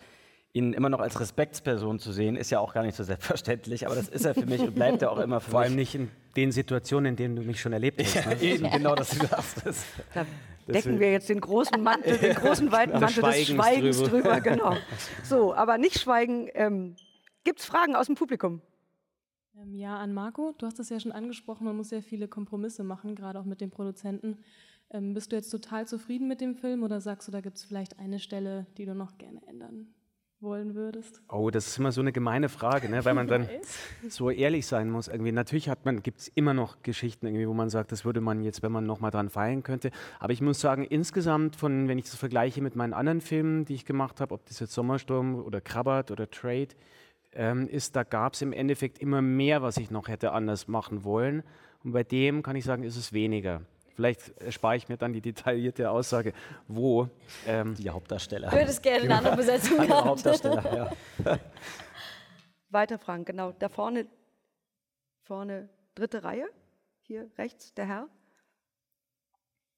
ihn immer noch als Respektsperson zu sehen, ist ja auch gar nicht so selbstverständlich. Aber das ist er für mich und bleibt er auch immer für Vor mich. allem nicht in den Situationen, in denen du mich schon erlebt hast. Ja, ne? eben, genau, dass du. Das, Da Deswegen- decken wir jetzt den großen Mantel, den großen weiten Des Mantel des Schweigens Schweigens drüber. drüber. Genau. So, aber nicht schweigen. Ähm, Gibt es Fragen aus dem Publikum? Ähm, Ja, an Marco, du hast es ja schon angesprochen, man muss sehr viele Kompromisse machen, gerade auch mit dem Produzenten. Ähm, bist du jetzt total zufrieden mit dem Film oder sagst du, da gibt es vielleicht eine Stelle, die du noch gerne ändern wollen würdest? Oh, das ist immer so eine gemeine Frage, ne? weil man dann so ehrlich sein muss. Irgendwie. Natürlich hat man, gibt es immer noch Geschichten, irgendwie, wo man sagt, das würde man jetzt, wenn man noch mal dran feilen könnte. Aber ich muss sagen, insgesamt, von, wenn ich das vergleiche mit meinen anderen Filmen, die ich gemacht habe, ob das jetzt Sommersturm oder Krabbert oder Trade ähm, ist, da gab es im Endeffekt immer mehr, was ich noch hätte anders machen wollen. Und bei dem kann ich sagen, ist es weniger. Vielleicht erspare ich mir dann die detaillierte Aussage, wo. Ähm, die Hauptdarsteller. Du hättest gerne eine andere Besetzung Andere gehabt. Hauptdarsteller, ja. Weiter fragen, genau. Da vorne, vorne, dritte Reihe. Hier rechts, der Herr.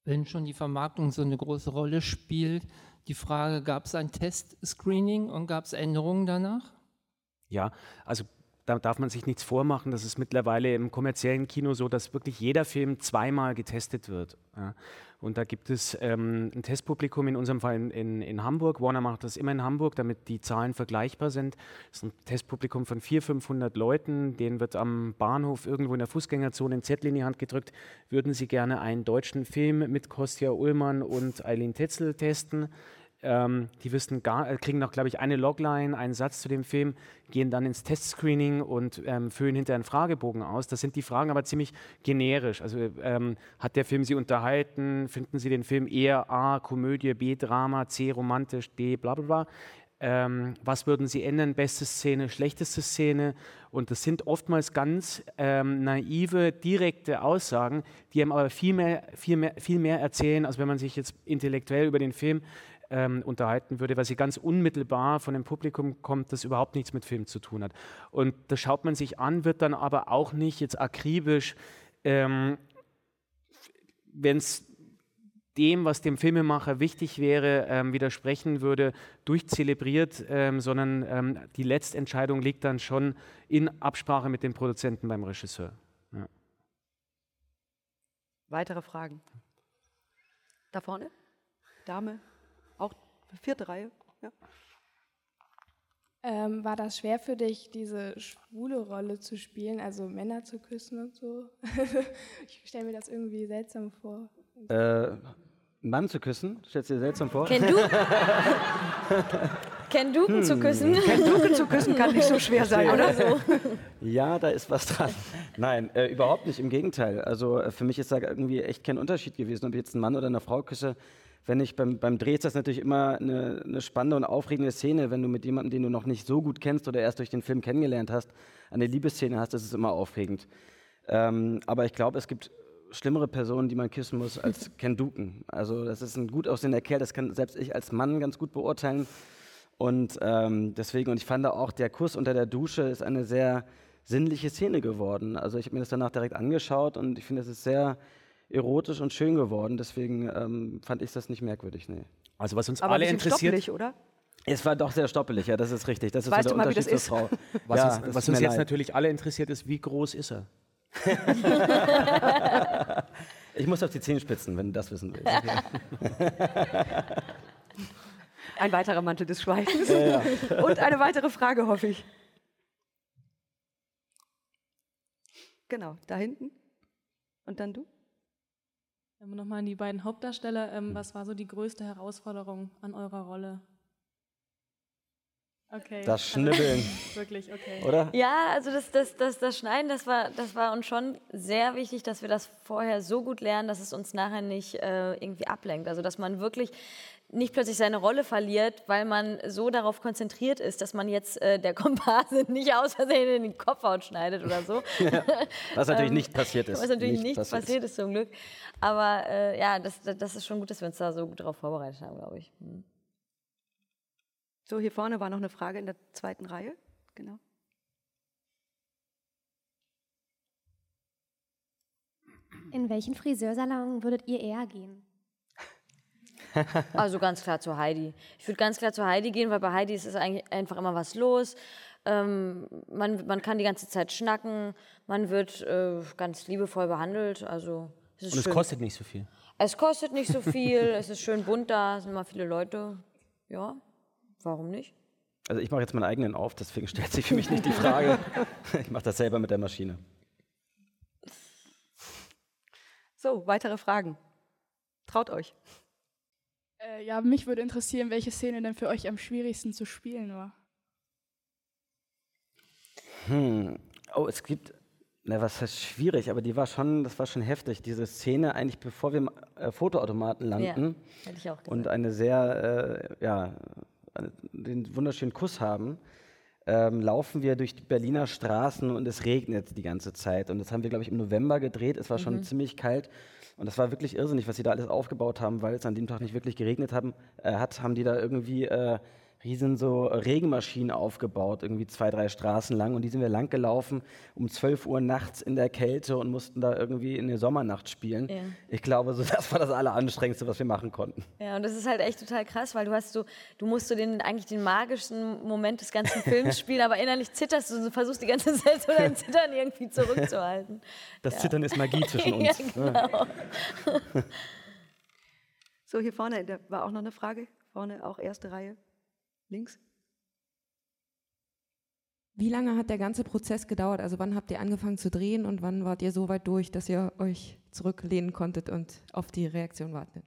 Wenn schon die Vermarktung so eine große Rolle spielt, die Frage, gab es ein Testscreening und gab es Änderungen danach? Ja, also da darf man sich nichts vormachen. Das ist mittlerweile im kommerziellen Kino so, dass wirklich jeder Film zweimal getestet wird. Ja. Und da gibt es ähm, ein Testpublikum, in unserem Fall in, in, in Hamburg. Warner macht das immer in Hamburg, damit die Zahlen vergleichbar sind. Das ist ein Testpublikum von 400, 500 Leuten. Denen wird am Bahnhof irgendwo in der Fußgängerzone ein Zettel in die Hand gedrückt. Würden Sie gerne einen deutschen Film mit Kostja Ullmann und Eileen Tetzel testen? Ähm, die wissen gar, äh, kriegen noch, glaube ich, eine Logline, einen Satz zu dem Film, gehen dann ins Testscreening und ähm, füllen hinterher einen Fragebogen aus. Das sind die Fragen aber ziemlich generisch. Also ähm, hat der Film Sie unterhalten? Finden Sie den Film eher A, Komödie, B, Drama, C, romantisch, D, bla bla bla? Ähm, was würden Sie ändern? Beste Szene, schlechteste Szene? Und das sind oftmals ganz ähm, naive, direkte Aussagen, die einem aber viel mehr, viel, mehr, viel mehr erzählen, als wenn man sich jetzt intellektuell über den Film ähm, unterhalten würde, weil sie ganz unmittelbar von dem Publikum kommt, das überhaupt nichts mit Film zu tun hat. Und das schaut man sich an, wird dann aber auch nicht jetzt akribisch, ähm, wenn es dem, was dem Filmemacher wichtig wäre, ähm, widersprechen würde, durchzelebriert, ähm, sondern ähm, die Letztentscheidung liegt dann schon in Absprache mit dem Produzenten beim Regisseur. Ja. Weitere Fragen? Da vorne? Dame? Auch vierte Reihe? Ja. Ähm, war das schwer für dich, diese schwule Rolle zu spielen, also Männer zu küssen und so? ich stelle mir das irgendwie seltsam vor. Äh, Mann zu küssen, stellst du dir seltsam vor? Ken du? Ken Duken zu küssen? Ken Duken zu küssen kann nicht so schwer sein, oder? so. Ja, da ist was dran. Nein, äh, überhaupt nicht, im Gegenteil. Also äh, für mich ist da irgendwie echt kein Unterschied gewesen, ob ich jetzt einen Mann oder eine Frau küsse. Wenn ich beim, beim Dreh ist das natürlich immer eine, eine spannende und aufregende Szene, wenn du mit jemandem, den du noch nicht so gut kennst oder erst durch den Film kennengelernt hast, eine Liebesszene hast, das ist immer aufregend. Ähm, aber ich glaube, es gibt schlimmere Personen, die man küssen muss, als Ken Duken. Also das ist ein gut aussehender Kerl, das kann selbst ich als Mann ganz gut beurteilen. Und ähm, deswegen, und ich fand auch, der Kuss unter der Dusche ist eine sehr sinnliche Szene geworden. Also ich habe mir das danach direkt angeschaut und ich finde, es ist sehr erotisch und schön geworden. Deswegen ähm, fand ich das nicht merkwürdig. Nee. Also was uns Aber alle interessiert. stoppelig, oder? Es war doch sehr stoppelig, ja, das ist richtig. Das ist Weißt so du der mal, wie das Unterschied zur ist? Frau. Was ja, uns, das was uns jetzt leid. natürlich alle interessiert ist, wie groß ist er? Ich muss auf die Zehenspitzen, wenn du das wissen willst. Ein weiterer Mantel des Schweigens. Ja, Und eine weitere Frage, hoffe ich. Genau, da hinten. Und dann du? Nochmal an die beiden Hauptdarsteller. Ähm, was war so die größte Herausforderung an eurer Rolle? Okay. Das Schnibbeln. Wirklich, okay. Oder? Ja, also das, das, das, das Schneiden, das war, das war uns schon sehr wichtig, dass wir das vorher so gut lernen, dass es uns nachher nicht äh, irgendwie ablenkt. Also dass man wirklich nicht plötzlich seine Rolle verliert, weil man so darauf konzentriert ist, dass man jetzt äh, der Komparse nicht aus Versehen in den Kopfhaut schneidet oder so. Ja, was natürlich Ähm, nicht passiert ist. Was natürlich Nicht nicht, passiert passiert, ist zum Glück. Aber äh, ja, das, das ist schon gut, dass wir uns da so gut darauf vorbereitet haben, glaube ich. Hm. So, hier vorne war noch eine Frage in der zweiten Reihe. Genau. In welchen Friseursalon würdet ihr eher gehen? Also ganz klar zu Heidi. Ich würde ganz klar zu Heidi gehen, weil bei Heidi ist es eigentlich einfach immer was los. Ähm, man, man kann die ganze Zeit schnacken, man wird äh, ganz liebevoll behandelt. Also es ist Und es schön. kostet nicht so viel. Es kostet nicht so viel, es ist schön bunt da, es sind immer viele Leute. Ja, warum nicht? Also ich mache jetzt meinen eigenen auf, deswegen stellt sich für mich nicht die Frage. ich mache das selber mit der Maschine. So, weitere Fragen. Traut euch. Äh, ja, mich würde interessieren, welche Szene denn für euch am schwierigsten zu spielen war. Hm. Oh, es gibt, na, was heißt schwierig, aber die war schon, das war schon heftig, diese Szene, eigentlich bevor wir im äh, Fotoautomaten landen Ja, hätte ich auch gesagt. und eine sehr, äh, ja, eine, den wunderschönen Kuss haben, ähm, laufen wir durch die Berliner Straßen und es regnet die ganze Zeit. Und das haben wir, glaube ich, im November gedreht. Es war schon Mhm. ziemlich kalt. Und das war wirklich irrsinnig, was sie da alles aufgebaut haben, weil es an dem Tag nicht wirklich geregnet haben, äh, hat, haben die da irgendwie äh, riesen so Regenmaschinen aufgebaut, irgendwie zwei, drei Straßen lang. Und die sind wir lang gelaufen um 12 Uhr nachts in der Kälte und mussten da irgendwie in der Sommernacht spielen. Ja. Ich glaube, so, das war das Alleranstrengendste, was wir machen konnten. Ja, und das ist halt echt total krass, weil du hast so, du musst so den, eigentlich den magischsten Moment des ganzen Films spielen, aber innerlich zitterst du und versuchst die ganze Zeit so dein Zittern irgendwie zurückzuhalten. Das Ja. Zittern ist Magie zwischen Ja, uns. genau. So, hier vorne, da war auch noch eine Frage. Vorne auch erste Reihe. Links. Wie lange hat der ganze Prozess gedauert? Also wann habt ihr angefangen zu drehen und wann wart ihr so weit durch, dass ihr euch zurücklehnen konntet und auf die Reaktion wartet?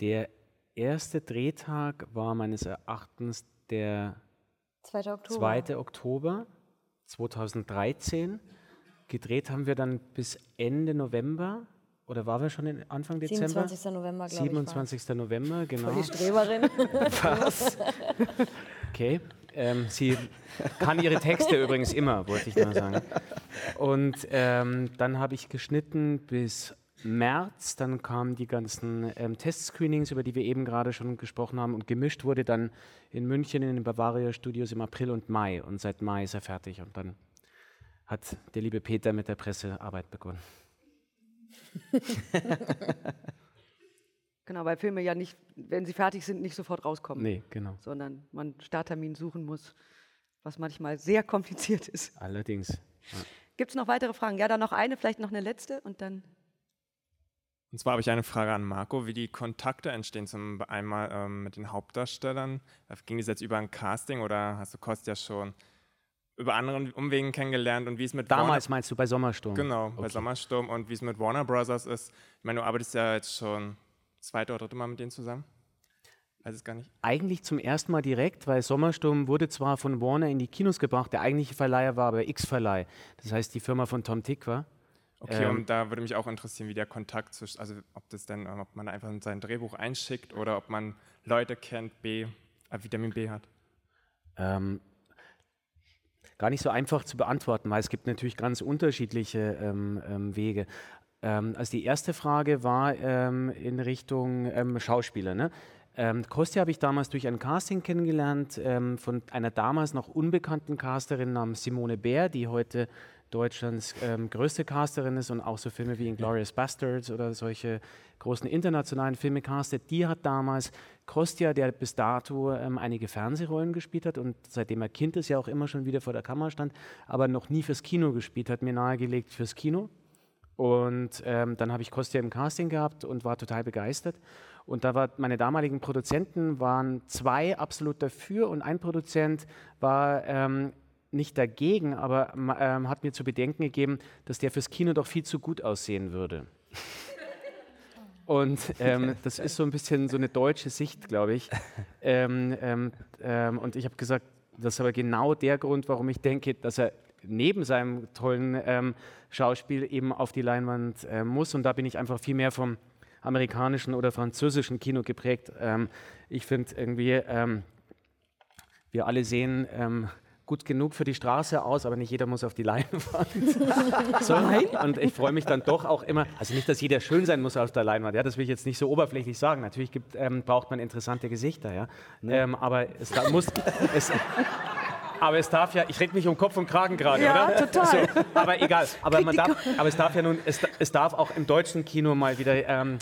Der erste Drehtag war meines Erachtens der 2. Oktober. 2. Oktober 2013. Gedreht haben wir dann bis Ende November. Oder waren wir schon in Anfang Dezember? 27. November, glaube ich, 27. November, genau. Voll die Streberin. Was? Okay. Ähm, sie kann ihre Texte übrigens immer, wollte ich nur sagen. Und ähm, dann habe ich geschnitten bis März. Dann kamen die ganzen ähm, Testscreenings, über die wir eben gerade schon gesprochen haben. Und gemischt wurde dann in München in den Bavaria Studios im April und Mai. Und seit Mai ist er fertig. Und dann hat der liebe Peter mit der Pressearbeit begonnen. Genau, weil Filme ja nicht, wenn sie fertig sind, nicht sofort rauskommen. Nee, genau. Sondern man Starttermin suchen muss, was manchmal sehr kompliziert ist. Allerdings. Ja. Gibt es noch weitere Fragen? Ja, dann noch eine, vielleicht noch eine letzte und dann. Und zwar habe ich eine Frage an Marco, wie die Kontakte entstehen. Zum einmal ähm, mit den Hauptdarstellern. Ging das jetzt über ein Casting oder hast du Kostja schon über anderen Umwegen kennengelernt und wie es mit Damals Warner meinst du bei Sommersturm? Genau, bei Okay. Sommersturm und wie es mit Warner Brothers ist. Ich meine, du arbeitest ja jetzt schon zweite oder dritte Mal mit denen zusammen. Weiß es gar nicht. Eigentlich zum ersten Mal direkt, weil Sommersturm wurde zwar von Warner in die Kinos gebracht, der eigentliche Verleiher war aber X-Verleih. Das heißt die Firma von Tom Tick war. Okay, Ähm, und da würde mich auch interessieren, wie der Kontakt zwischen, also ob das denn, ob man einfach sein Drehbuch einschickt oder ob man Leute kennt, B, äh, Vitamin B hat. Ähm, gar nicht so einfach zu beantworten, weil es gibt natürlich ganz unterschiedliche ähm, ähm, Wege. Ähm, also die erste Frage war ähm, in Richtung Schauspieler. Ne? Ähm, Kostja habe ich damals durch ein Casting kennengelernt ähm, von einer damals noch unbekannten Casterin namens Simone Bär, die heute Deutschlands ähm, größte Casterin ist und auch so Filme wie Inglourious Bastards oder solche großen internationalen Filme castet. Die hat damals Kostja, der bis dato ähm, einige Fernsehrollen gespielt hat und seitdem er Kind ist, ja auch immer schon wieder vor der Kamera stand, aber noch nie fürs Kino gespielt hat, mir nahegelegt fürs Kino. Und ähm, dann habe ich Kostja im Casting gehabt und war total begeistert. Und da war meine damaligen Produzenten waren zwei absolut dafür und ein Produzent war ähm, nicht dagegen, aber ähm, hat mir zu bedenken gegeben, dass der fürs Kino doch viel zu gut aussehen würde. Und ähm, das ist so ein bisschen so eine deutsche Sicht, glaube ich. Ähm, ähm, ähm, und ich habe gesagt, das ist aber genau der Grund, warum ich denke, dass er neben seinem tollen ähm, Schauspiel eben auf die Leinwand äh, muss. Und da bin ich einfach viel mehr vom amerikanischen oder französischen Kino geprägt. Ich finde irgendwie, wir alle sehen gut genug für die Straße aus, aber nicht jeder muss auf die Leinwand. so, und ich freue mich dann doch auch immer, also nicht, dass jeder schön sein muss auf der Leinwand, ja, das will ich jetzt nicht so oberflächlich sagen. Natürlich gibt, ähm, braucht man interessante Gesichter, ja. Ähm, aber es da muss, es, aber es darf ja, ich rede mich um Kopf und Kragen gerade, Ja, oder? total. So, aber egal. Aber, man darf, aber es darf ja nun, es, es darf auch im deutschen Kino mal wieder ähm,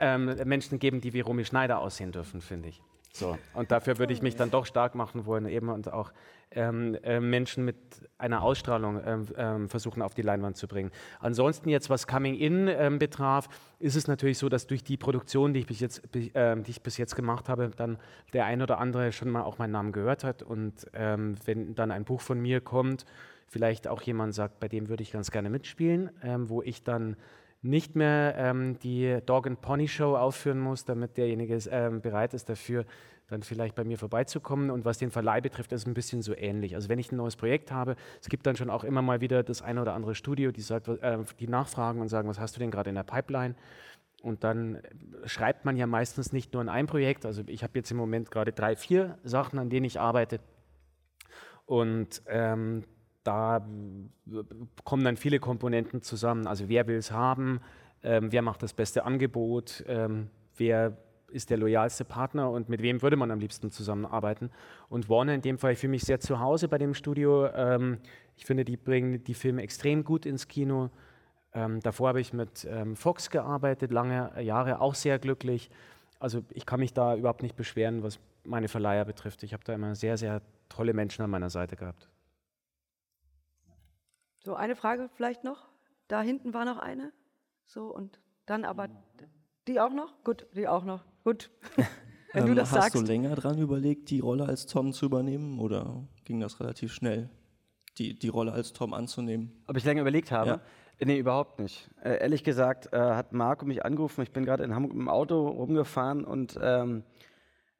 ähm, Menschen geben, die wie Romy Schneider aussehen dürfen, finde ich. So. Und dafür würde ich mich dann doch stark machen wollen, eben und auch ähm, äh, Menschen mit einer Ausstrahlung ähm, ähm, versuchen auf die Leinwand zu bringen. Ansonsten jetzt, was Coming In ähm, betraf, ist es natürlich so, dass durch die Produktion, die ich bis jetzt, ähm, die ich bis jetzt gemacht habe, dann der ein oder andere schon mal auch meinen Namen gehört hat. Und ähm, wenn dann ein Buch von mir kommt, vielleicht auch jemand sagt, bei dem würde ich ganz gerne mitspielen, ähm, wo ich dann nicht mehr ähm, die Dog and Pony Show aufführen muss, damit derjenige ähm, bereit ist dafür, dann vielleicht bei mir vorbeizukommen. Und was den Verleih betrifft, ist es ein bisschen so ähnlich. Also wenn ich ein neues Projekt habe, es gibt dann schon auch immer mal wieder das eine oder andere Studio, die, sagt, äh, die nachfragen und sagen, was hast du denn gerade in der Pipeline? Und dann schreibt man ja meistens nicht nur an ein Projekt. Also ich habe jetzt im Moment gerade drei, vier Sachen, an denen ich arbeite. Und ähm, da kommen dann viele Komponenten zusammen. Also wer will es haben, ähm, wer macht das beste Angebot, ähm, wer ist der loyalste Partner und mit wem würde man am liebsten zusammenarbeiten. Und Warner in dem Fall, ich fühle mich sehr zu Hause bei dem Studio. Ähm, ich finde, die bringen die Filme extrem gut ins Kino. Ähm, davor habe ich mit ähm, Fox gearbeitet, lange Jahre, auch sehr glücklich. Also ich kann mich da überhaupt nicht beschweren, was meine Verleiher betrifft. Ich habe da immer sehr, sehr tolle Menschen an meiner Seite gehabt. So, eine Frage vielleicht noch. Da hinten war noch eine. So, und dann aber die auch noch? Gut, die auch noch. Gut. Wenn du Ähm, das hast sagst. du länger dran überlegt, die Rolle als Tom zu übernehmen oder ging das relativ schnell, die, die Rolle als Tom anzunehmen? Ob ich länger überlegt habe? Ja. Nee, überhaupt nicht. Äh, ehrlich gesagt äh, hat Marco mich angerufen. Ich bin gerade in Hamburg im Auto rumgefahren und ähm,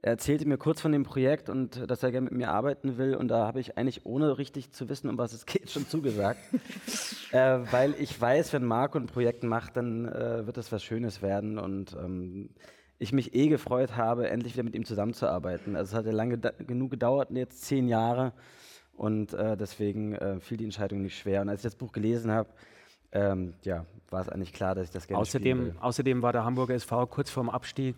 er erzählte mir kurz von dem Projekt und äh, dass er gerne mit mir arbeiten will. Und da habe ich eigentlich, ohne richtig zu wissen, um was es geht, schon zugesagt. äh, weil ich weiß, wenn Marco ein Projekt macht, dann äh, wird das was Schönes werden. Und ähm, ich mich eh gefreut habe, endlich wieder mit ihm zusammenzuarbeiten. Also es hat ja lange genug gedauert, jetzt zehn Jahre. Und äh, deswegen äh, fiel die Entscheidung nicht schwer. Und als ich das Buch gelesen habe, ähm, ja, war es eigentlich klar, dass ich das gerne Außerdem, außerdem war der Hamburger SV kurz vorm Abstieg.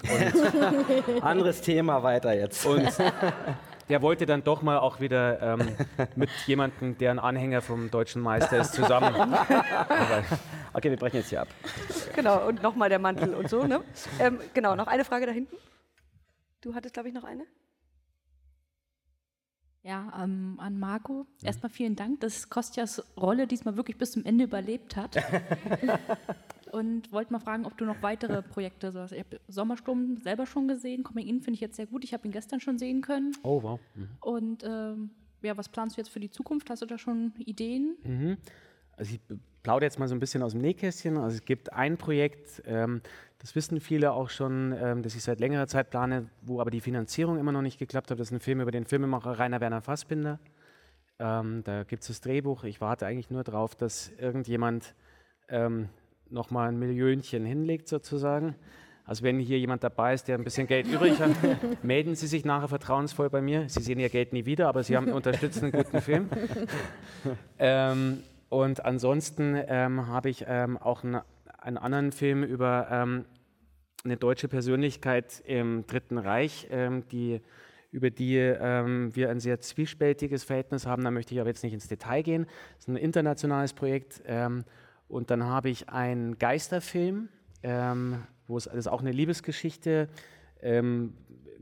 Anderes Thema weiter jetzt. Und der wollte dann doch mal auch wieder ähm, mit jemandem, der ein Anhänger vom deutschen Meister ist, zusammen. okay, wir brechen jetzt hier ab. Genau, und nochmal der Mantel und so, ne? Ähm, genau, noch eine Frage da hinten. Du hattest, glaube ich, noch eine? Ja, ähm, an Marco. Erstmal vielen Dank, dass Kostjas Rolle diesmal wirklich bis zum Ende überlebt hat. Und wollte mal fragen, ob du noch weitere Projekte so hast. Ich habe Sommersturm selber schon gesehen. Coming In finde ich jetzt sehr gut. Ich habe ihn gestern schon sehen können. Oh, wow. Mhm. Und ähm, ja, was planst du jetzt für die Zukunft? Hast du da schon Ideen? Mhm. Also ich plaudere jetzt mal so ein bisschen aus dem Nähkästchen. Also es gibt ein Projekt, ähm, das wissen viele auch schon, ähm, das ich seit längerer Zeit plane, wo aber die Finanzierung immer noch nicht geklappt hat. Das ist ein Film über den Filmemacher Rainer Werner Fassbinder. Ähm, da gibt es das Drehbuch. Ich warte eigentlich nur darauf, dass irgendjemand ähm, nochmal ein Millionchen hinlegt sozusagen. Also wenn hier jemand dabei ist, der ein bisschen Geld übrig hat, melden Sie sich nachher vertrauensvoll bei mir. Sie sehen Ihr Geld nie wieder, aber Sie haben unterstützen einen guten Film. ähm, und ansonsten ähm, habe ich ähm, auch einen, einen anderen Film über ähm, eine deutsche Persönlichkeit im Dritten Reich, ähm, die, über die ähm, wir ein sehr zwiespältiges Verhältnis haben. Da möchte ich aber jetzt nicht ins Detail gehen. Das ist ein internationales Projekt. Ähm, und dann habe ich einen Geisterfilm, wo es ist auch eine Liebesgeschichte. Ähm,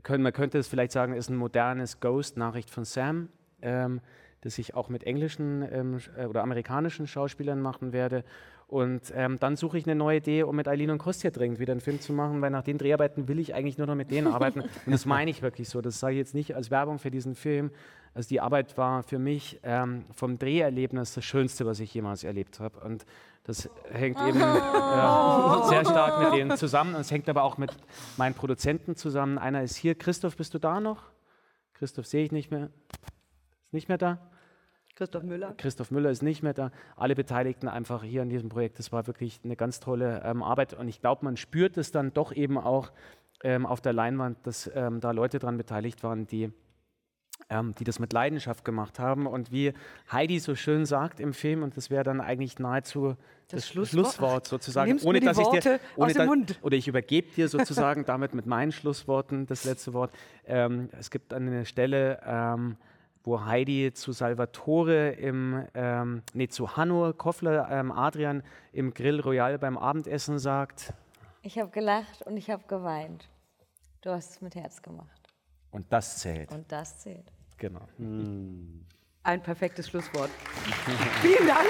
können, man könnte es vielleicht sagen, ist ein modernes Ghost, Nachricht von Sam, ähm, das ich auch mit englischen ähm, äh, oder amerikanischen Schauspielern machen werde. Und ähm, dann suche ich eine neue Idee, um mit Eileen und Kostja dringend wieder einen Film zu machen, weil nach den Dreharbeiten will ich eigentlich nur noch mit denen arbeiten. Und das meine ich wirklich so. Das sage ich jetzt nicht als Werbung für diesen Film. Also die Arbeit war für mich ähm, vom Dreherlebnis das Schönste, was ich jemals erlebt habe. Und das hängt eben ja, sehr stark mit denen zusammen. Und es hängt aber auch mit meinen Produzenten zusammen. Einer ist hier. Christoph, bist du da noch? Christoph sehe ich nicht mehr. Ist nicht mehr da? Christoph Müller. Christoph Müller ist nicht mehr da. Alle Beteiligten einfach hier an diesem Projekt. Das war wirklich eine ganz tolle ähm, Arbeit. Und ich glaube, man spürt es dann doch eben auch ähm, auf der Leinwand, dass ähm, da Leute dran beteiligt waren, die, ähm, die das mit Leidenschaft gemacht haben. Und wie Heidi so schön sagt im Film, und das wäre dann eigentlich nahezu das, Schlusswort. Schlusswort, Ach, sozusagen, ohne dass ich dir, Worte ohne da- Mund. oder ich übergebe dir sozusagen damit mit meinen Schlussworten das letzte Wort. Ähm, es gibt eine Stelle, ähm, wo Heidi zu Salvatore im, ähm, nee, zu Hanno Koffler, ähm, Adrian im Grill Royal beim Abendessen sagt, Ich habe gelacht und ich habe geweint. Du hast es mit Herz gemacht. und das zählt. Und das zählt. Genau. Ein perfektes Schlusswort. Vielen Dank.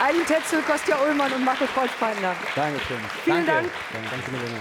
Eileen Tetzel, Kostja Ullmann und Marco Kreuzpeitner. Dankeschön. Vielen Danke. Dank. Danke, Milena.